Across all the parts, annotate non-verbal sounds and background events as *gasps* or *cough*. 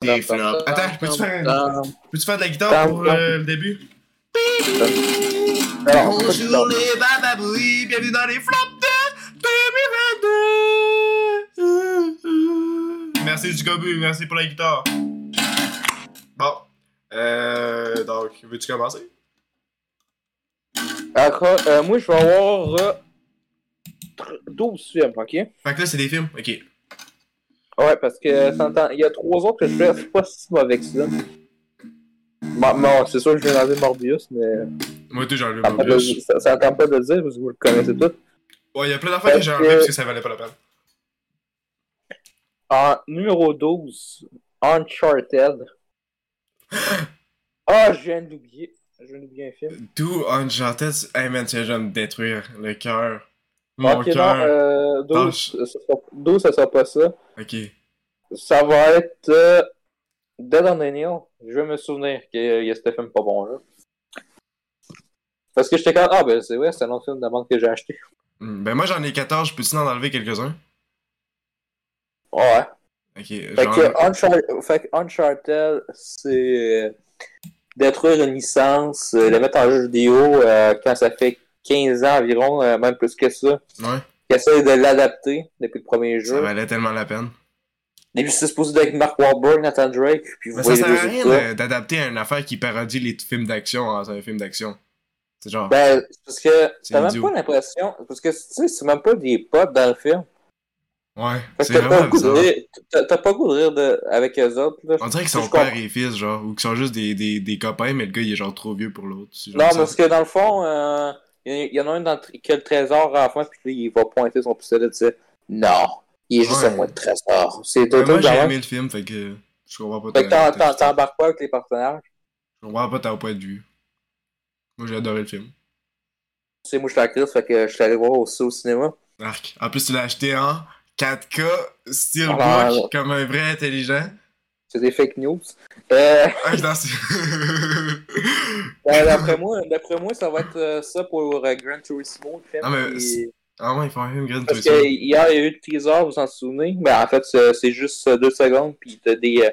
Des flops. Attends, peux-tu faire, peux faire de la guitare pour euh, le début? Bonjour les bababouis, bienvenue dans les flops de 2022. Merci du gobu, merci pour la guitare. Bon. Euh, donc, veux-tu commencer? Euh, moi, je vais avoir euh, tr- 12 films, ok? Fait que là, c'est des films? Ok. Ouais, parce que il y a trois autres que je fais, c'est pas si mauvais que ça. Bon, non, c'est sûr que je vais enlever Morbius, mais Moi, tout, j'en ai ça ça ça attend pas de le dire parce que vous le connaissez tous. Ouais, il y a plein d'affaires que j'ai Parce enlevé que- parce que ça valait pas la peine. En numéro 12, Uncharted. *gasps* Ah, je viens d'oublier. Je viens d'oublier un film. D'où Uncharted, hey man, tu viens de me détruire le cœur. Mon ok, non, cœur. euh, 12, Lâche. ça sera, 12, ça sera pas ça. Ok. Ça va être euh, Dead on. Je vais me souvenir qu'il y a ce film pas bon là. Parce que j'étais quand Ah, ben c'est vrai, c'est un autre film de la bande que j'ai acheté. Hmm, Ben moi, j'en ai 14, peux-tu en enlever quelques-uns? Ouais. Ok. Fait que, fait Uncharted, c'est euh, détruire une licence, euh, la mettre en jeu vidéo euh, quand ça fait 15 ans environ, euh, même plus que ça. Ouais. Qui essaie de l'adapter depuis le premier Ça jeu. valait tellement la peine. Début, c'est supposé être avec Mark Wahlberg, Nathan Drake, puis vous Mais ça sert à rien d'adapter une affaire qui parodie les films d'action en un film d'action. C'est genre. Ben, parce que t'as même pas l'impression, parce que tu sais, c'est même pas des potes dans le film. ouais. Fait C'est que t'as pas, goût de rire- pas goût de rire de, avec eux autres. Là. On dirait qu'ils sont père et fils, genre. Ou qu'ils sont juste des, des, des copains, mais le gars, il est genre trop vieux pour l'autre. Non, parce que dans le fond, euh, il y, y en a un dans qui a le trésor à la fin, puis lui, il va pointer son pistolet et dire Non, il est juste Ouais. à moi le trésor. C'est moi, j'ai aimé le film, fait que. Je comprends pas Fait que t'embarques pas avec les personnages? Je comprends pas ta point de vue. Moi, j'ai adoré le film. Tu sais, moi, je suis la crise, fait que je suis allé voir aussi au cinéma. Arc. En plus, tu l'as acheté en 4K, steelbook, Ah, comme un vrai intelligent. C'est des fake news. Euh, *laughs* Ah, *laughs* ben, d'après moi, ça va être euh, ça pour euh, Gran Turismo, le film. Ah, mais qui- ah ouais, ils font un film Grand Parce que hier, il y a eu le teaser, vous vous en souvenez? Mais en fait, c'est juste euh, deux secondes, puis t'as des euh,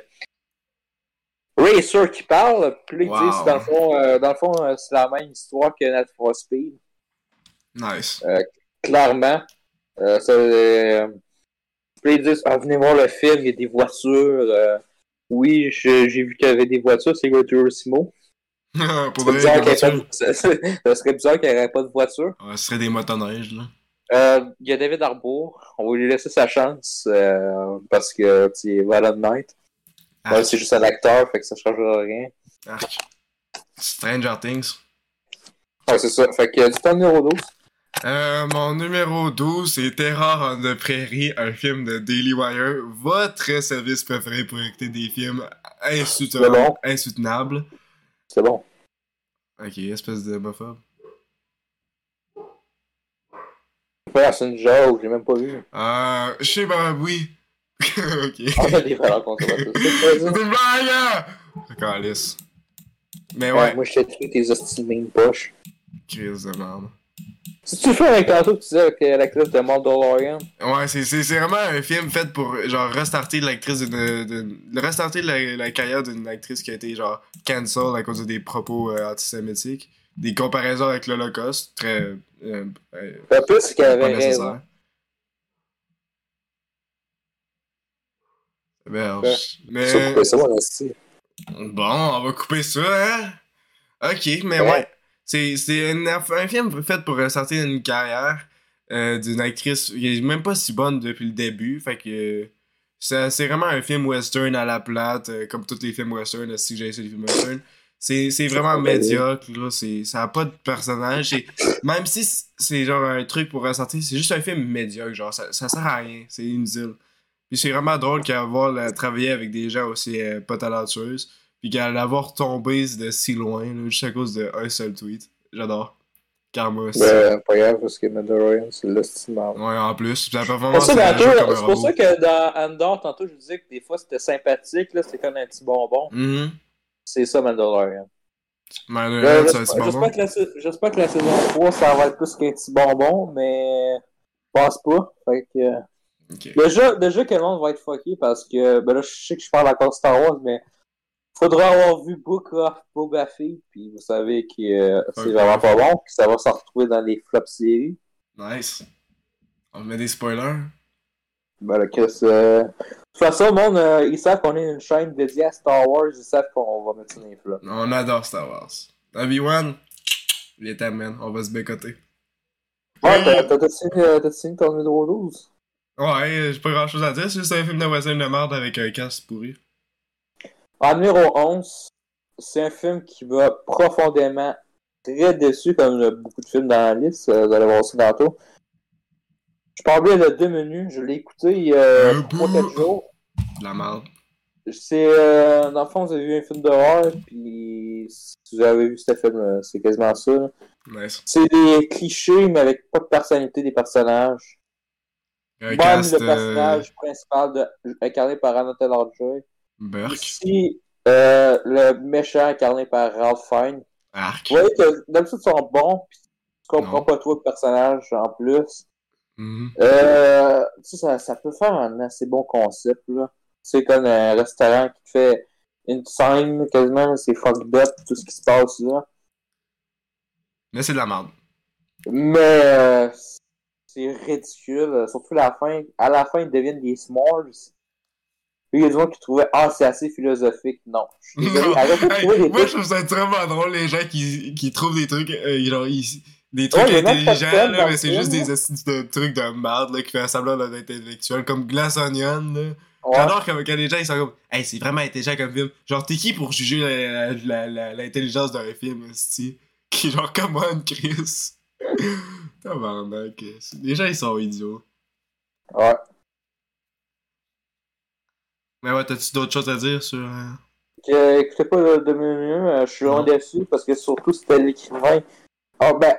racers qui parlent, puis ils Wow. disent, dans le fond, euh, dans le fond euh, c'est la même histoire que Net for Speed. Nice. Clairement. Euh, puis ils disent, ah, venez voir le film, il y a des voitures. oui, j'ai vu qu'il y avait des voitures, c'est Turismo. *laughs* pour *laughs* Ça serait bizarre qu'il ça serait bizarre n'y aurait pas de voiture. Ouais, ce serait des motoneiges, là. Euh, Il y a David Harbour. On va lui laisser sa chance euh, parce que c'est Violent Night. Ouais, Arc. c'est juste un acteur, fait que ça changera rien. Arc. Stranger Things. Ouais, c'est ça. Fait que du temps numéro 12. Euh, mon numéro 12, c'est Terror on the Prairie, un film de Daily Wire. Votre service préféré pour écouter des films insoutenables. C'est bon. insoutenables. C'est bon. Ok, espèce de une joke, j'ai même pas vu. Euh, je sais pas, oui. *laughs* ok. On a des valeurs conservatrices. C'est blague! Calice. Mais Ouais, ouais, Moi, je t'ai tué tes hosties de poche. crise de merde. Si tu fais avec tantôt que tu disais avec euh, l'actrice de Mandalorian, Ouais, c'est, vraiment un film fait pour, genre, restarter l'actrice d'une, restarter la, la carrière d'une actrice qui a été, genre, cancel à cause de des propos euh, antisémitiques. Des comparaisons avec l'Holocauste, très, euh, euh, c'est qu'elle pas avait raison. Mais, Ça, ça, bon, on va couper ça, hein? Ok, mais Ouais. ouais. C'est, un film fait pour ressortir une carrière euh, d'une actrice qui est même pas si bonne depuis le début. Fait que euh, c'est, c'est vraiment un film western à la plate, euh, comme tous les films western, si j'ai essayé les films western. C'est, c'est vraiment Ouais. médiocre, là. Ça a pas de personnage. Même si c'est genre un truc pour ressortir, c'est juste un film médiocre. Genre, ça, ça sert à rien. C'est inutile. Puis c'est vraiment drôle qu'avoir la- travaillé avec des gens aussi euh, pas talentueuses. Puis qu'à l'avoir tombé de si loin, là, juste à cause d'un seul tweet. J'adore. Karma aussi. Ben, pas grave, parce que Mandalorian, c'est merde. Ouais, en plus. C'est pour pour ça que dans Andor, tantôt, je vous disais que des fois c'était sympathique, c'était comme un petit bonbon. Mhm. C'est ça, Mandalorian. Mais Euh, ça, J'espère c'est bon. j'espère que, la que la saison 3, ça va être plus qu'un petit bonbon, mais je pense pas. Fait que, euh, Ok. Déjà, déjà que le monde va être fucké parce que, ben là, je sais que je parle encore de Star Wars, mais faudra avoir vu Book of Boba Fett, puis vous savez que euh, c'est vraiment pas bon, puis ça va se retrouver dans les flops séries. Nice. On met des spoilers. Ben là, Chris, euh... de toute façon, le monde, euh, ils savent qu'on est une chaîne dédiée à Star Wars, ils savent qu'on va mettre ça dans. On adore Star Wars. Obi-Wan, les man, on va se bécoter. Ouais, t'as- signé, euh, signé ton numéro 12? Ouais, j'ai pas grand chose à dire, c'est juste un film de western de merde avec un casque pourri. En numéro 11, c'est un film qui va profondément très déçu, comme euh, beaucoup de films dans la liste, euh, vous allez voir ça tantôt. Je parlais de deux menus, je l'ai écouté il y a Euh, 3-4 jours. De la merde. C'est, euh, dans le fond, vous avez vu un film d'horreur, puis si vous avez vu ce film, c'est quasiment ça. là. Nice. C'est des clichés, mais avec pas de personnalité des personnages. Même cast le euh, personnage principal de- incarné par Anna Taylor-Joy. Burke. Ici, euh, le méchant incarné par Ralph Fiennes. Arc. Vous voyez que d'habitude ils sont bons, puis tu comprends Non. pas trop le personnage en plus. Mhm. Euh, ça, ça peut faire un assez bon concept, là. C'est comme un restaurant qui fait une scène quasiment, c'est fucked up, tout ce qui se passe là. Mais c'est de la merde. Mais euh, c'est ridicule, euh, surtout la fin. À la fin, ils deviennent des s'mores. Puis il y a des gens qui trouvaient Ah, c'est assez philosophique. Non. Je suis désolé. *laughs* Non. Arrêtez de Hey, trouver des moi, je trouve ça vraiment drôle, les gens qui, qui trouvent des trucs, euh, genre, ils- des trucs Ouais, intelligents, là, mais c'est juste des de trucs de merde, là, qui fait semblant d'être intellectuel, comme Glass Onion, là. Ouais. J'adore quand, quand les gens, ils sont comme, hey, c'est vraiment intelligent comme film. Genre, t'es qui pour juger l'intelligence d'un film, esti? *laughs* Qui, genre, come on, Chris? *laughs* Tabarnak. Les gens, ils sont idiots. Ouais. Mais ouais, t'as-tu d'autres choses à dire sur. euh, écoutez pas le de menu, euh, je suis vraiment déçu parce que surtout c'était l'écrivain. Ah ben,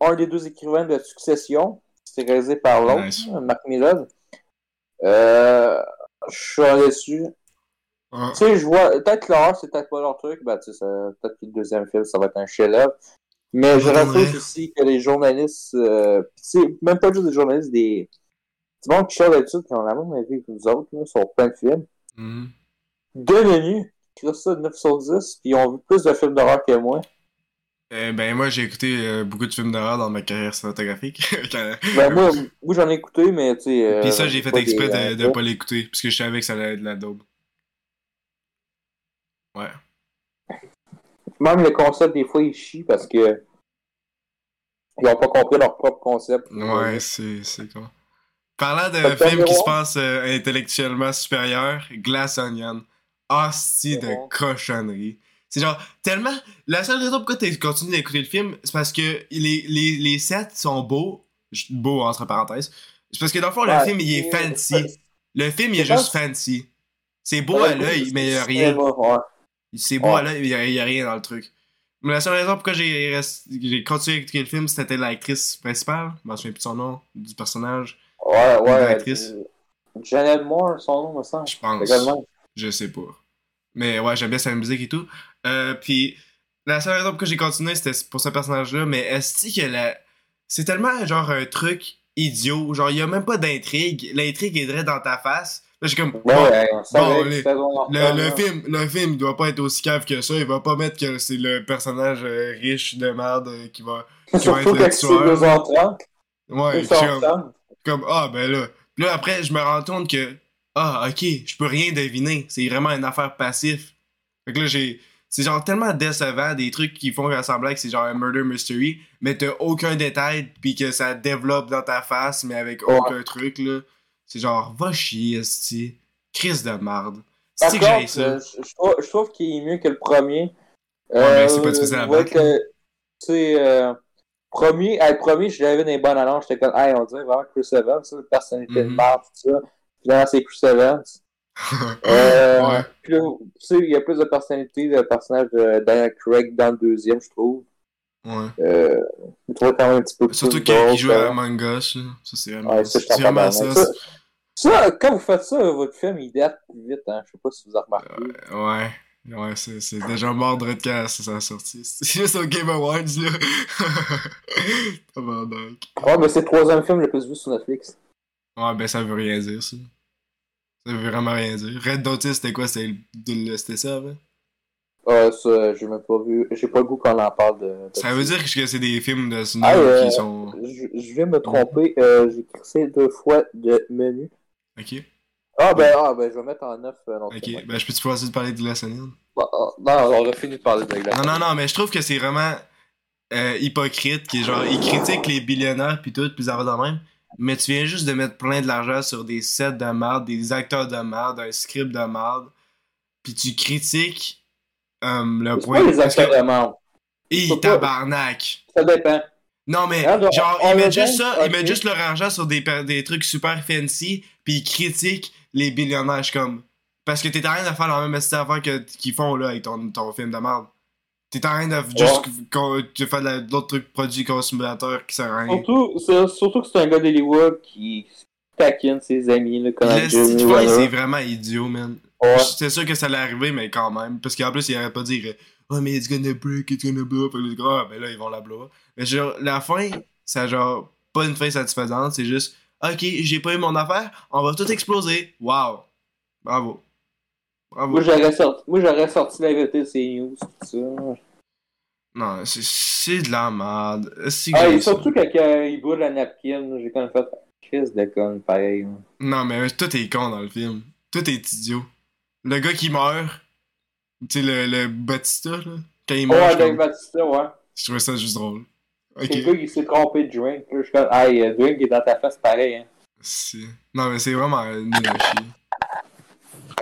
un des deux écrivains de Succession, c'était réalisé par l'autre, Nice. hein, Marc. Euh, je suis déçu. ah, Tu sais, je vois, peut-être que l'horreur, c'est peut-être pas leur truc, ben tu sais, peut-être que le deuxième film, ça va être un chef-d'œuvre. Mais je rappelle ouais. aussi que les journalistes, euh, même pas juste des journalistes, des. C'est bon qui cherchent d'habitude qui ont la même avis que nous autres, là, sur plein de films. mhm. Deux menus, qui ça de 9 sur 10, puis ils ont vu plus de films d'horreur que moi. Euh, ben, moi, j'ai écouté euh, beaucoup de films d'horreur dans ma carrière cinématographique. *laughs* Quand- Ben, moi, moi j'en ai écouté, mais tu sais. euh, Puis ça, j'ai fait exprès des- de, de pas l'écouter, parce que je savais que ça allait être de la daube. Ouais. Même le concept, des fois, ils chient parce que. Ils ont pas compris leur propre concept. Ouais, c'est c'est con. Parlant de films qui se euh, intellectuellement supérieurs, Glass Onion. Hostie de cochonnerie. C'est genre, tellement. La seule raison pourquoi tu continues d'écouter le film, c'est parce que les, les, les sets sont beaux. Beaux, entre parenthèses. C'est parce que dans le fond, le Ouais, film, il est fancy. Le film, il est juste fancy. C'est beau Ouais, à l'œil, mais il y a rien. ouais. C'est beau à l'œil, mais il y a- rien dans le truc. Mais la seule raison pourquoi j'ai rest- j'ai continué à écouter le film, c'était l'actrice principale. Je me souviens plus de son nom, du personnage. Ouais, ouais. L'actrice. euh, Janelle Moore, son nom, me semble. Je pense. Également. Je sais pas. Mais ouais, j'aime bien sa musique et tout. Euh, puis la seule raison pourquoi j'ai continué, c'était pour ce personnage-là. Mais est-ce que la... c'est tellement genre un truc idiot. Genre, il y a même pas d'intrigue. L'intrigue est direct dans ta face. Là, j'ai comme. Ouais, bon, ouais, bon, les- le, le film, le film, il doit pas être aussi cave que ça. Il va pas mettre que c'est le personnage euh, riche de merde euh, qui va. qui va être le tueur. 2h30. Ouais, je 2h30. suis comme, comme, ah ben là. Puis là après, je me rends compte que ah ok, je peux rien deviner. C'est vraiment une affaire passive. Fait que là j'ai, c'est genre tellement décevant des trucs qui font ressembler que c'est genre un murder mystery, mais t'as aucun détail puis que ça développe dans ta face mais avec Ouais. aucun truc là. C'est genre va chier, esti. Crise de marde. C'est que j'ai ça. euh, je, trouve, qu'il est mieux que le premier. Ouais, mais c'est pas difficile à battre, Tu sais, euh, premier, le premier, je l'avais dans les bonnes annonces. J'étais comme, hey, on dirait vraiment Chris Evans, ça, la personnalité de Mhm. merde, tout ça. Finalement, c'est Chris Evans. *laughs* Euh, Ouais. Puis il y a plus de personnalité, le personnage de Daniel Craig dans le deuxième, je trouve. Ouais. Euh, je trouve quand même un petit peu plus Surtout qu'il joue à. Among Us. Ça, c'est vraiment, Ouais, ça, vraiment ça. Ça, ça, quand vous faites ça, votre film, il date plus vite, hein. Je sais pas si vous avez remarqué. Ouais. Ouais, c'est, c'est déjà mort de quand ça s'est sorti. *laughs* C'est juste au Game Awards, là. *laughs* Tabarnak. Ouais, mais c'est le troisième film le plus vu sur Netflix. Ouais, ben ça veut rien dire, ça. Ça veut vraiment rien dire. Red Notice, c'était quoi? C'était ça, avant? Ah, ça, j'ai même pas vu. J'ai pas le goût qu'on en parle de. Ça veut dire que c'est des films de cinéma Ah, euh, qui sont... Je, de me tromper. Euh, j'ai crissé deux fois de menu. Ok, Ah, ben, ah, ben, je vais mettre en neuf euh, ok. Ben, je peux-tu passer de parler de Glass Onion? bon. Ah, Non, on a fini de parler de Glass. Non, non, non, mais je trouve que c'est vraiment hypocrite, qui est genre, ils critiquent les billionnaires pis tout, pis ça va de même, mais tu viens juste de mettre plein de l'argent sur des sets de merde, des acteurs de merde, un script de merde, pis tu critiques euh, le point... pas les acteurs que- de membre. Hi, tabarnak! Ça dépend. Non, mais Ah, donc, genre, ils mettent juste ça, ils mettent juste leur argent sur des, des trucs super fancy, puis ils critiquent les billionnaires. Comme. Parce que t'es en train de faire la même affaire qu'ils font là avec ton, ton film de merde. T'es en train de juste de faire de la- d'autres trucs produits consommateurs qui servent à rien. Surtout, c'est- surtout que c'est un gars d'Hollywood qui taquine ses amis, là, comme Le c'est vraiment idiot, man. Ouais. C'est sûr que ça allait arriver, mais quand même. Parce qu'en plus, il arrête pas dire Oh, mais it's gonna break, it's gonna blow. Que les gars, ah, ben là, ils vont la blow. Mais genre, la fin, a genre pas une fin satisfaisante. C'est juste Ok, j'ai pas eu mon affaire, on va tout exploser. Wow. Bravo. Bravo. Moi, j'aurais sorti, moi, sorti la vérité ces news, tout ça. Non, c'est- de la merde. Ah, et surtout quand euh, il boit la napkin, j'ai quand même fait Chris de con, pareil. là. Non, mais tout est con dans le film. Tout est idiot. Le gars qui meurt, tu sais, le, le Batista, là, quand il meurt, Ouais, comme- Batista, ouais. je trouvais ça juste drôle. C'est le gars qui s'est trompé de drink. Là, je suis comme, hey, euh, drink est dans ta face, pareil. Hein. C'est- Non, mais c'est vraiment nul à chier.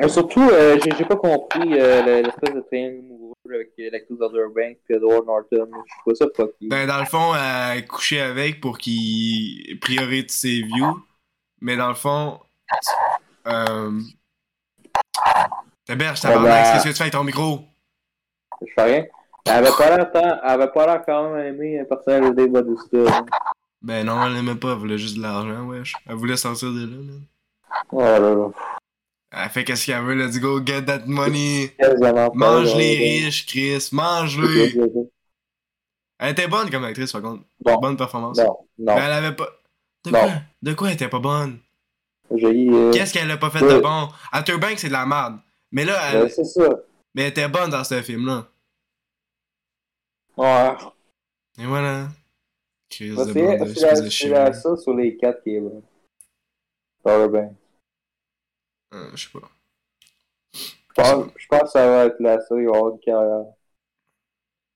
Et surtout, euh, j'ai pas compris euh, le- l'espèce de triangle amoureux avec euh, l'actrice Banks et Edward Norton. Je trouve ça fucky. Ben, dans le fond, elle coucher avec pour qu'il priorise ses views. Mais dans le fond, euh... T'héberges, Ah tabarnak, ben- qu'est-ce que tu fais avec ton micro? Je fais rien. Elle avait pas l'air tant- elle avait pas l'air quand même aimé un personnage de Dave Bautista. là. Ben non, elle l'aimait pas, elle voulait juste de l'argent, wesh. Elle voulait sortir de là, man. Oh là là. Elle fait qu'est-ce qu'elle veut, let's go, get that money. *laughs* Mange les riches, Chris, de- *laughs* Elle était bonne comme actrice, par contre. Bon. Bonne performance. Non, non. Mais elle avait pas. De Non. quoi? De quoi elle était pas bonne? Euh, Qu'est-ce qu'elle a pas fait de bon? Outer Banks, c'est de la merde. Mais là, elle... C'est ça. mais elle était bonne dans ce film-là. Ouais. Et voilà. Chris de C'est ça sur les quatre qui est bon. Other Banks. Euh, Je sais pas. Je pense, je pense que ça va être la avoir une carrière.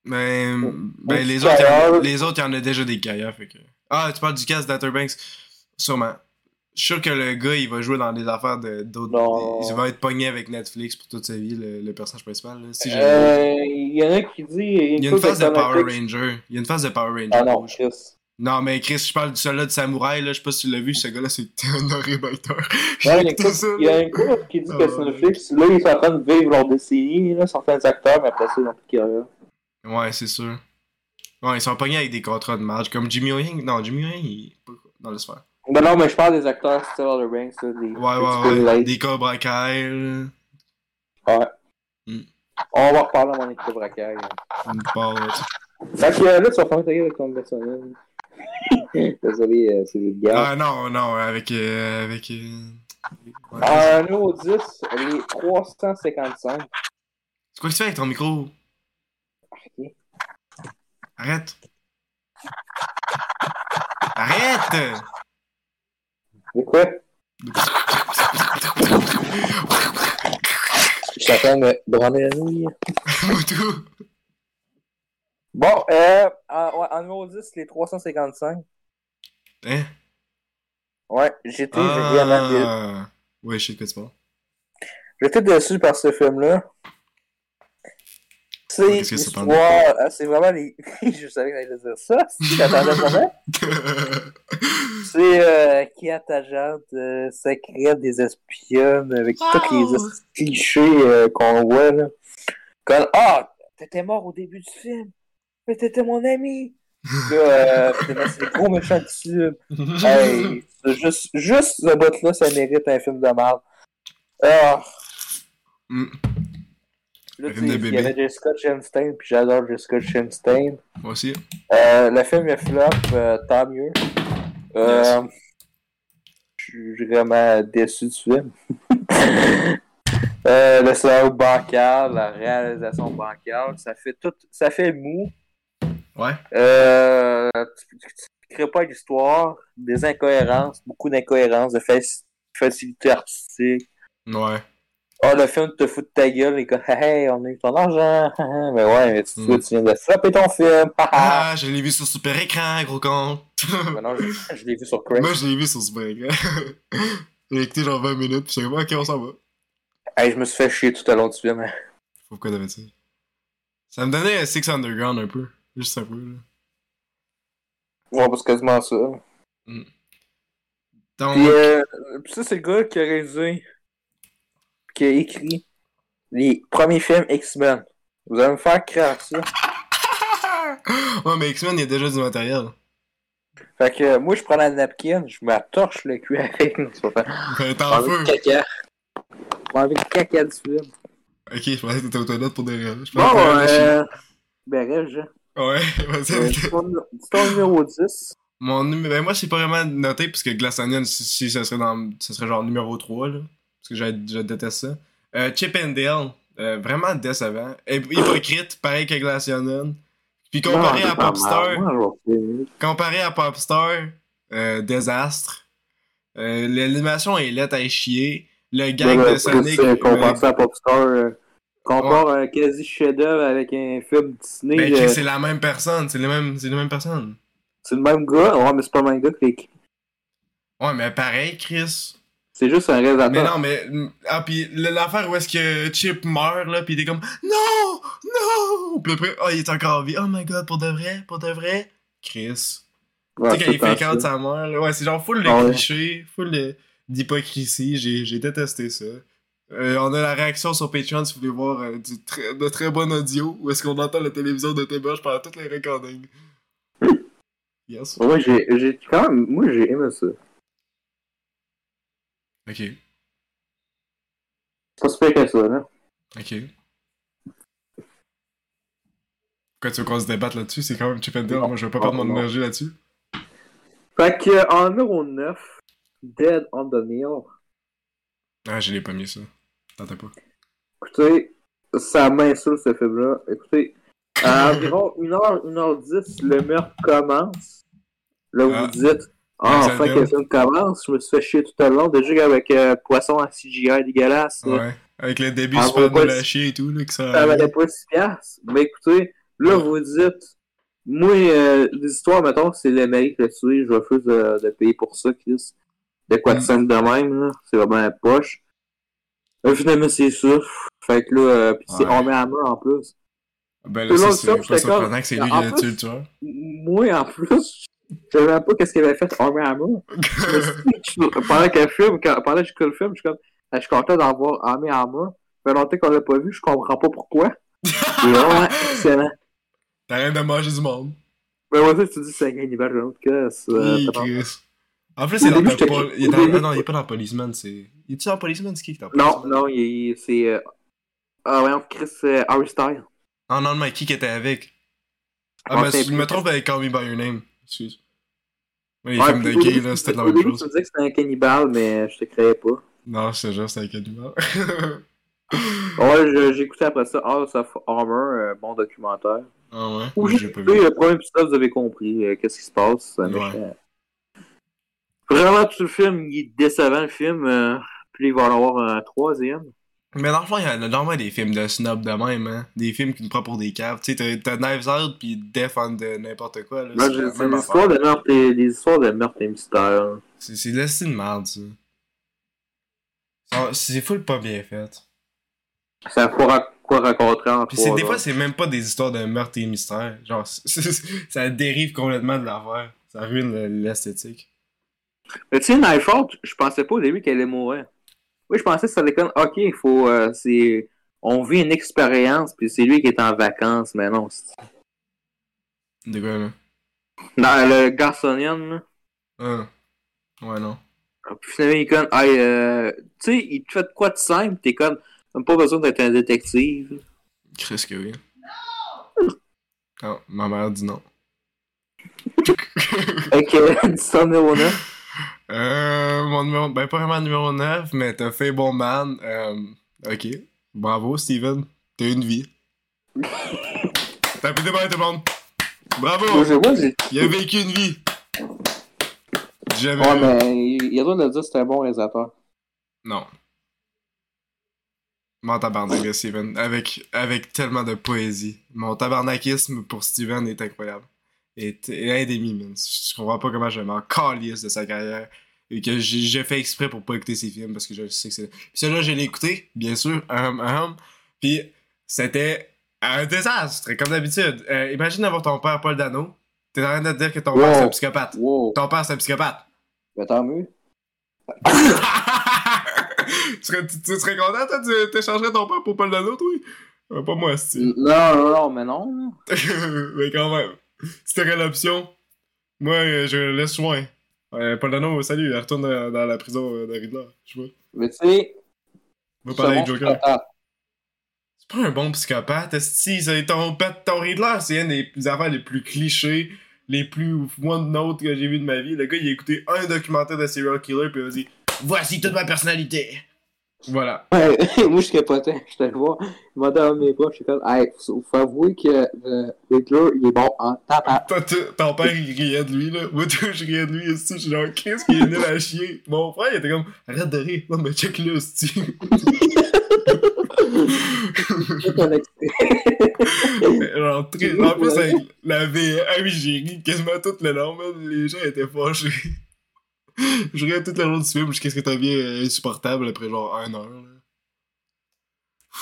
Ben, ou les autres, il y en a- carrière. les autres, il y en a déjà des carrières, fait que... Ah, tu parles du cast d'Outer Banks? Sûrement. Je suis sûr que le gars, il va jouer dans des affaires de- d'autres... Il va être pogné avec Netflix pour toute sa vie, le, le personnage principal. Là, si Euh, il y en a qui dit. il y a une phase de Power Ranger. Il y a une phase de Power Ranger. Ah non. Chris. Non, mais Chris, je parle du soldat de samouraï, là. Je sais pas si tu l'as vu, ce gars-là, c'est un horrible acteur. Ouais, il y a un couple- ça, il y a là. un couple qui dit que Ah, c'est Netflix. Là, ils sont en train de vivre leur décennie, là, certains acteurs, mais après ça, ils n'ont plus de carrière. Ouais, c'est sûr. Ouais, ils sont pognés avec des contrats de match. Comme Jimmy O'Hing. Non, Jimmy O'Hing, il est pas dans le sphère. Ben non, mais je parle des acteurs Steel Other Banks, là, des. Ouais, ouais, ouais. Des Cobra Kai, là. Ouais. Hmm. On va reparler à mon équipe braquage. Une part. Fait que euh, là, tu vas faire un tailleur avec ton personnel. *laughs* Désolé, euh, c'est vulgaire. Ah non, non, avec. euh, avec. euh, ouais. Euh, numéro 10, les 355. C'est quoi que tu fais avec ton micro? Ok. Arrête! Arrête! C'est quoi? *laughs* Je de me branler la nouille. Moutou! Bon, euh, en, ouais, en numéro 10, les 355. Hein? Ouais, j'étais Ah! Ouais, je sais de quoi tu parles. J'étais déçu par ce film-là. C'est de l'histoire, euh, c'est vraiment les. *laughs* je savais que j'allais dire ça, si j'attendais vraiment. *laughs* C'est euh, qui a ta jante euh, secrète des espionnes avec tous les es- clichés euh, qu'on voit là. Comme Ah, t'étais mort au début du film, mais t'étais mon ami. Là, euh, c'est le gros méchant dessus. *laughs* Hey, c'est juste, juste ce bout-là, ça mérite un film de merde. Ah. Mm. Là, tu film de sais, il y avait Jessica Chastain, puis j'adore Jessica Chastain. Moi aussi. Euh, le film est flop, euh, tant mieux. Euh, je suis vraiment déçu du film. *laughs* euh, le scénario bancal, la réalisation bancale, ça fait tout. Ça fait mou. Ouais. Euh, tu, tu crées pas d'histoire, des incohérences, beaucoup d'incohérences, de faci- facilité artistique. Ouais. Oh, le film te fout de ta gueule et comme, *laughs* hey, on a eu ton argent. *laughs* mais ouais, mais tu, Mm. tu viens de frapper ton film. *laughs* Ah, je l'ai vu sur super écran, gros con. Mais non, je, je l'ai vu sur Craig. Moi, je l'ai vu sur super écran. J'ai écouté genre 20 minutes, puis j'étais comme, ok, on s'en va. Hey, je me suis fait chier tout à long du film. hein. Pourquoi t'avais ça? Ça me donnait Six Underground un peu. Juste un peu, là. Ouais, parce que quasiment ça. Donc, Puis, euh, puis ça, c'est le gars qui a réalisé, qui a écrit les premiers films X-Men. Vous allez me faire craindre ça. *laughs* ouais, mais X-Men, il y a déjà du matériel. Fait que euh, moi, je prends la napkin, je me torche le cul avec. *laughs* C'est pas fait. T'es J'ai en envie feu. de caca. J'ai envie de caca du film. Ok, je pensais que t'étais aux toilettes pour des rêves. Bon, euh... Ben, rêve. Ouais, *laughs* vas-y. Euh, C'est ton, ton numéro 10. Mon numé- ben moi, c'est pas vraiment noté, parce que Glass Onion, si, si ça serait dans. ça serait genre numéro 3, là. Parce que je, je déteste ça. Euh, Chip and Dale, euh, vraiment décevant. Hypocrite, pareil que Glass Onion. Puis comparé Non, à Popstar, je comparé à Popstar, euh, désastre. Euh, L'animation est laite à chier. Le gang Ouais, de Sonic. c'est euh, Comparé à Popstar, euh, compare un quasi chef-d'œuvre avec un film Disney. ben, euh, Chris, c'est la même personne, c'est les mêmes, c'est les mêmes personnes. c'est le même gars? Ouais, mais c'est pas le même gars que les- Ouais, mais pareil, Chris. C'est juste un réalisateur. Mais non, mais. Ah, pis l'affaire où est-ce que Chip meurt, là, pis t'es comme Non! Non! Pis après, oh, il est encore en vie. Oh my god, pour de vrai? Pour de vrai? Chris. Ouais, tu sais, quand il fait quand sa mère, là. Ouais, c'est genre full de Ah ouais. clichés, full d'hypocrisie. J'ai détesté ça. Euh, on a la réaction sur Patreon si vous voulez voir euh, du très, de très bon audio où est-ce qu'on entend la télévision de Téberge pendant toutes les recordings. Yes. Moi, j'ai quand même. Moi, j'ai aimé ça. Ok. C'est pas super que ça, là. Ok. Pourquoi tu veux qu'on se débatte là-dessus? C'est quand même Chip and Dale. Moi, je veux pas perdre mon énergie là-dessus. Fait que, en numéro 9, Dead on the Nail. Ah, je l'ai pas mis ça. T'entends pas? Écoutez, ça m'insulte ce film-là. Écoutez, à *laughs* environ 1h, 1h10, le meurtre commence. Là, vous Ah. vous dites, ah, Ouais, enfin que le film commence. Je me suis fait chier tout à l'heure. Déjà avec euh, Poisson en CGI dégueulasse. là, Ouais. Avec le début super ouais, de la chier et tout, là, que ça. ça valait pas 6 piastres. Mais écoutez, là, vous vous dites, moi, euh, les histoires, mettons, c'est le mari qui l'a tué, je refuse de, de payer pour ça, Chris. De quoi de Mm. de même, là. C'est vraiment la poche. Là, finalement, c'est ça. Fait que là, euh, pis c'est Ouais. on met à main en plus. Ben là, ça, c'est pas surprenant que c'est lui qui En a tué le tueur. Moi, en plus, je savais pas qu'est-ce qu'il avait fait Armor Hammer. *laughs* Pendant que le film, quand, pendant que le film, je suis comme, je suis content d'en voir Armor Hammer. Ça fait longtemps qu'on l'a pas vu, je comprends pas pourquoi. *laughs* C'est vraiment excellent. T'arrêtes de manger du monde. Mais moi, ça, tu dis, c'est un cannibale, j'ai un autre cas. c'est, En plus, c'est Au dans j'étais- pol- il est dans- Ah non, il est pas dans Policeman, c'est. Il est-tu dans Policeman? C'est qui qui est dans Non, Policeman? non, il, il- c'est. Euh... Ah, ouais, Chris euh, Harry Styles. Ah non, mais qui qui était avec? Ah, Ouais, mais je me trompe avec Call Me By Your Name. Excuse. Ouais, les films de gay, là, c'était la même chose. tu me disais que c'était un cannibale, mais je te créais pas. Non, c'est juste c'était un cannibale. *laughs* Ouais, je- j'ai écouté après ça House of Armor, euh, bon documentaire. ah ouais? Moi, j'ai pas vu. le premier épisode, vous avez compris qu'est-ce qui se passe. Un Ouais. Vraiment, tout le film, il est décevant, le film. euh, puis il va en avoir un troisième. Mais dans le fond, il y a normalement des films de snob de même, hein. Des films qui nous prennent pour des caves. Tu sais, t'as- Knives Out pis Death on de n'importe quoi, là. C'est c'est des histoires de meurtre et des histoires de meurtre et mystère. C'est c'est de la de merde, ça. C'est full pas bien fait. Ça faut ra- quoi raconter en c'est, trois des fois, c'est même pas des histoires de meurtre et mystère. Genre, *laughs* c'est- c'est- ça dérive complètement de l'affaire. Ça ruine le- l'esthétique. Mais tu sais, Knife Out, je pensais pas au début qu'elle allait mourir. Oui, je pensais que ça allait comme, ok, il faut, euh, c'est, on vit une expérience, puis c'est lui qui est en vacances, mais non. c'est- De quoi, là? Dans le Garçonian, là, Ah. Ouais, non. puis finalement, il est comme, hey, euh, tu sais, il te fait de quoi de simple, t'es comme, t'as pas besoin d'être un détective. Chris que oui. Ah, ma mère dit non. *laughs* Que, *laughs* dis 9. Euh, mon numéro, ben pas vraiment numéro 9, mais t'as fait bon man. Euh, ok. Bravo, Steven. T'as une vie. *laughs* T'as pu démarrer tout le monde. Bravo! Il a vécu une vie. Jamais. Ouais, mais il a droit de dire que c'est un bon réalisateur. Non. Mon tabarnak, Steven. Avec, avec tellement de poésie. Mon tabarnakisme pour Steven est incroyable. Et, et indémis, man. Je comprends pas comment je m'en calisse de sa carrière. Et que j'ai fait exprès pour pas écouter ses films parce que je sais que c'est. Puis celui-là, je l'ai écouté, bien sûr. Puis c'était un désastre, comme d'habitude. Euh, imagine avoir ton père Paul Dano. T'es en train de te dire que ton père c'est un psychopathe. Wow. Ton père c'est un psychopathe. Ben, tant mieux. *laughs* tu, serais, tu, tu serais content, toi? Tu t'échangerais ton père pour Paul Dano, toi? Euh, pas moi, c'est. Non, non, non, mais non. *laughs* Mais quand même. Si t'aurais l'option, moi, euh, je laisse loin. Euh, Paul Dano, salut, il retourne dans, dans la prison euh, de Riddler. Je vois. Mais tu sais, Va parler avec Joker. C'est pas un bon psychopathe. Si, c'est ton, pet- ton Riddler, c'est une des affaires les plus clichés, les plus one note que j'ai vu de ma vie. Le gars, il a écouté un documentaire de serial killer, puis il a dit Voici toute ma personnalité. Voilà. Ouais, *laughs* moi, je capotais. Je te le vois. Il m'a donné mes bras. Je suis comme, hey, faut, faut avouer que euh, Hitler, il est bon en tu- ton père, il riait de lui, là. Moi, tout, je riais de lui, aussi. Je suis genre, qu'est-ce qu'il est nul à chier? Mon frère, il était comme, arrête de rire. Non, mais check le style. *laughs* genre, très... En plus, avec la V, ah oui, j'ai ri quasiment tout le long, man. Les gens étaient fâchés. Je riais tout le long du film, je qu'est-ce que t'as bien euh, insupportable après genre un heure, là.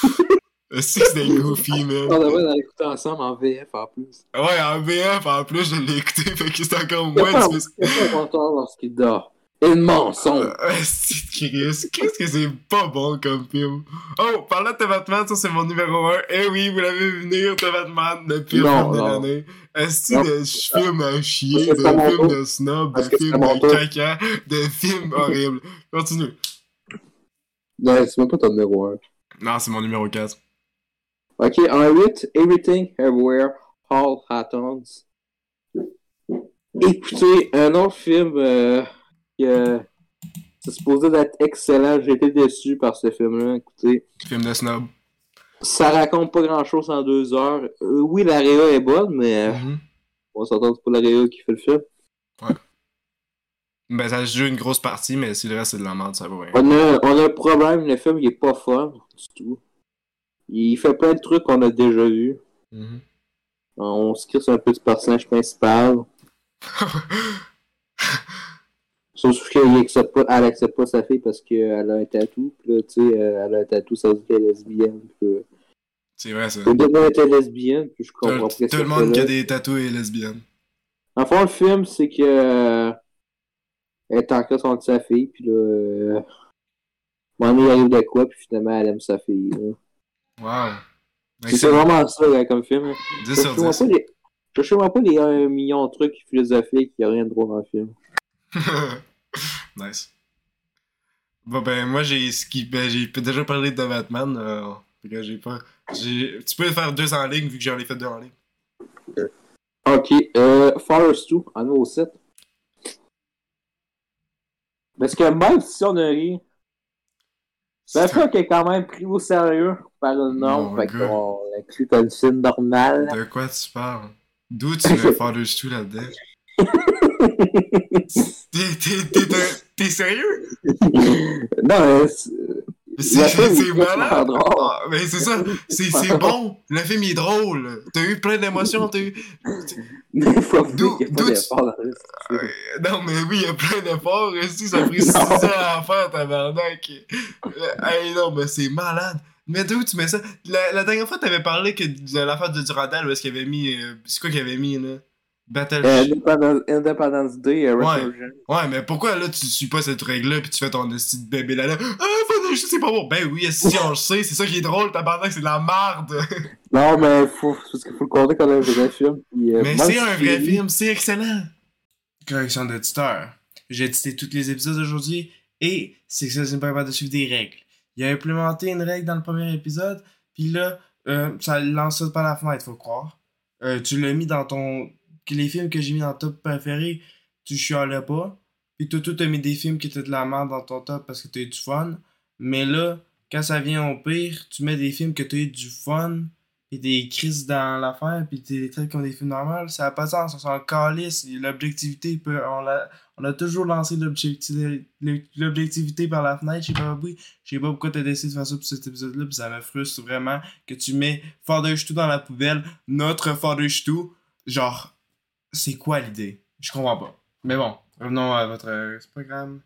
*laughs* C'est que c'était goofy, man? On devrait aller écouter ensemble en VF en plus. Ouais, en VF, en plus, je l'ai écouté, fait que c'est encore moins pas difficile. a pas lorsqu'il dort. Une mensonge. Euh, c'est Chris, qu'est-ce que c'est pas bon comme film? Oh, parlant de The Batman, ça c'est mon numéro 1. Eh oui, vous l'avez vu venir, The Batman, le pire film de l'année. Est-ce Non. de film à chier, de film de snob, de film de caca, de film horrible. Continue. Non, c'est même pas ton numéro 1. Non, c'est mon numéro 4. Ok, en 8, Everything, Everywhere, All at Once. Écoutez, un autre film euh, que c'est supposé d'être excellent. J'ai été déçu par ce film-là. Écoutez, Film de snob. Ça raconte pas grand-chose en deux heures. Euh, oui, la réa est bonne, mais euh, Mhm. on s'entend c'est pas la réa qui fait le film. Ben, ça joue une grosse partie, mais si le reste c'est de la merde, ça vaut rien. On a, on a un problème, le film il est pas fun du tout. Il fait plein de trucs qu'on a déjà vus. Mhm. On se crisse un peu du personnage principal. *laughs* Sauf qu'elle accepte pas, elle accepte pas sa fille parce qu'elle a un tatou. Puis là, tu sais, euh, elle a un tatou, ça veut dire qu'elle est lesbienne. Euh, c'est vrai, ça. début, elle était lesbienne, puis je Tout, comprends tout qu'est-ce le monde qui a des tatous est lesbienne. En fond, le film, c'est que. euh, elle est en contre sa fille, puis là. Euh, moment donné, il arrive de quoi, puis finalement, elle aime sa fille. là. Wow. C'est vraiment ça, là, comme film. 10 sur Cherchez-moi 10. pas les. Cherchez-moi pas les 1 million de trucs philosophiques, il y a rien de drôle dans le film. *laughs* nice. Bon, ben, moi, j'ai ski- ben, j'ai déjà parlé de Batman. Euh, que j'ai pas. j'ai- Tu peux faire deux en ligne vu que j'en ai fait deux en ligne. Ok, euh, Forest 2, en numéro 7. Parce que même si on a ri, c'est un qui est quand même pris au sérieux par le nom, fait qu'on l'inclut comme film normal. De quoi tu parles? D'où tu veux faire le tout là-dedans? T'es- sérieux? non, mais c'est- malade! Ah, mais c'est ça, c'est c'est bon! Le film il est drôle! T'as eu plein d'émotions, t'as eu. mais faut D'où- tu- Non, mais oui, il y a plein d'efforts. Si ça *laughs* a pris Non. 6 ans à faire, tabarnak. Euh, Hey, non, mais c'est malade. Mais d'où tu mets ça? La, la dernière fois, t'avais parlé que de l'affaire de Durandal, où est-ce qu'il avait mis. euh, c'est quoi qu'il avait mis, là? Battle. Euh, Independence, Day, euh, Ouais. Ouais, mais pourquoi là tu suis pas cette règle-là pis tu fais ton esti de bébé là là? Ah, c'est pas bon! Ben oui, si on le sait, c'est ça qui est drôle, tabarnak, c'est de la merde! *laughs* Non, mais faut, parce qu'il faut le compter comme un vrai film. puis, euh, Mais c'est un vrai film, c'est excellent! Correction d'éditeur. J'ai édité tous les épisodes aujourd'hui et c'est que ça, c'est pas capable de suivre des règles. Il a implémenté une règle dans le premier épisode, puis là, euh, ça lance ça par la fenêtre, faut croire. Euh, tu l'as mis dans ton. Que Les films que j'ai mis dans ton top préféré, tu chialais pas. Puis toi, toi, t'as mis des films qui étaient de la merde dans ton top parce que t'as eu du fun. Mais là, quand ça vient au pire, tu mets des films que t'as eu du fun, pis des crises dans l'affaire, pis t'es traites comme des films normaux. Ça n'a pas de sens, on s'en calisse. L'objectivité, on, l'a- on a toujours lancé l'objecti- l'objectivité par la fenêtre. Je sais pas, oui. Je sais pas pourquoi t'as décidé de faire ça pour cet épisode-là, pis ça me frustre vraiment que tu mets Father Stu dans la poubelle, notre Father Stu. Genre, c'est quoi l'idée? Je comprends pas. Mais bon, revenons à votre euh, grave.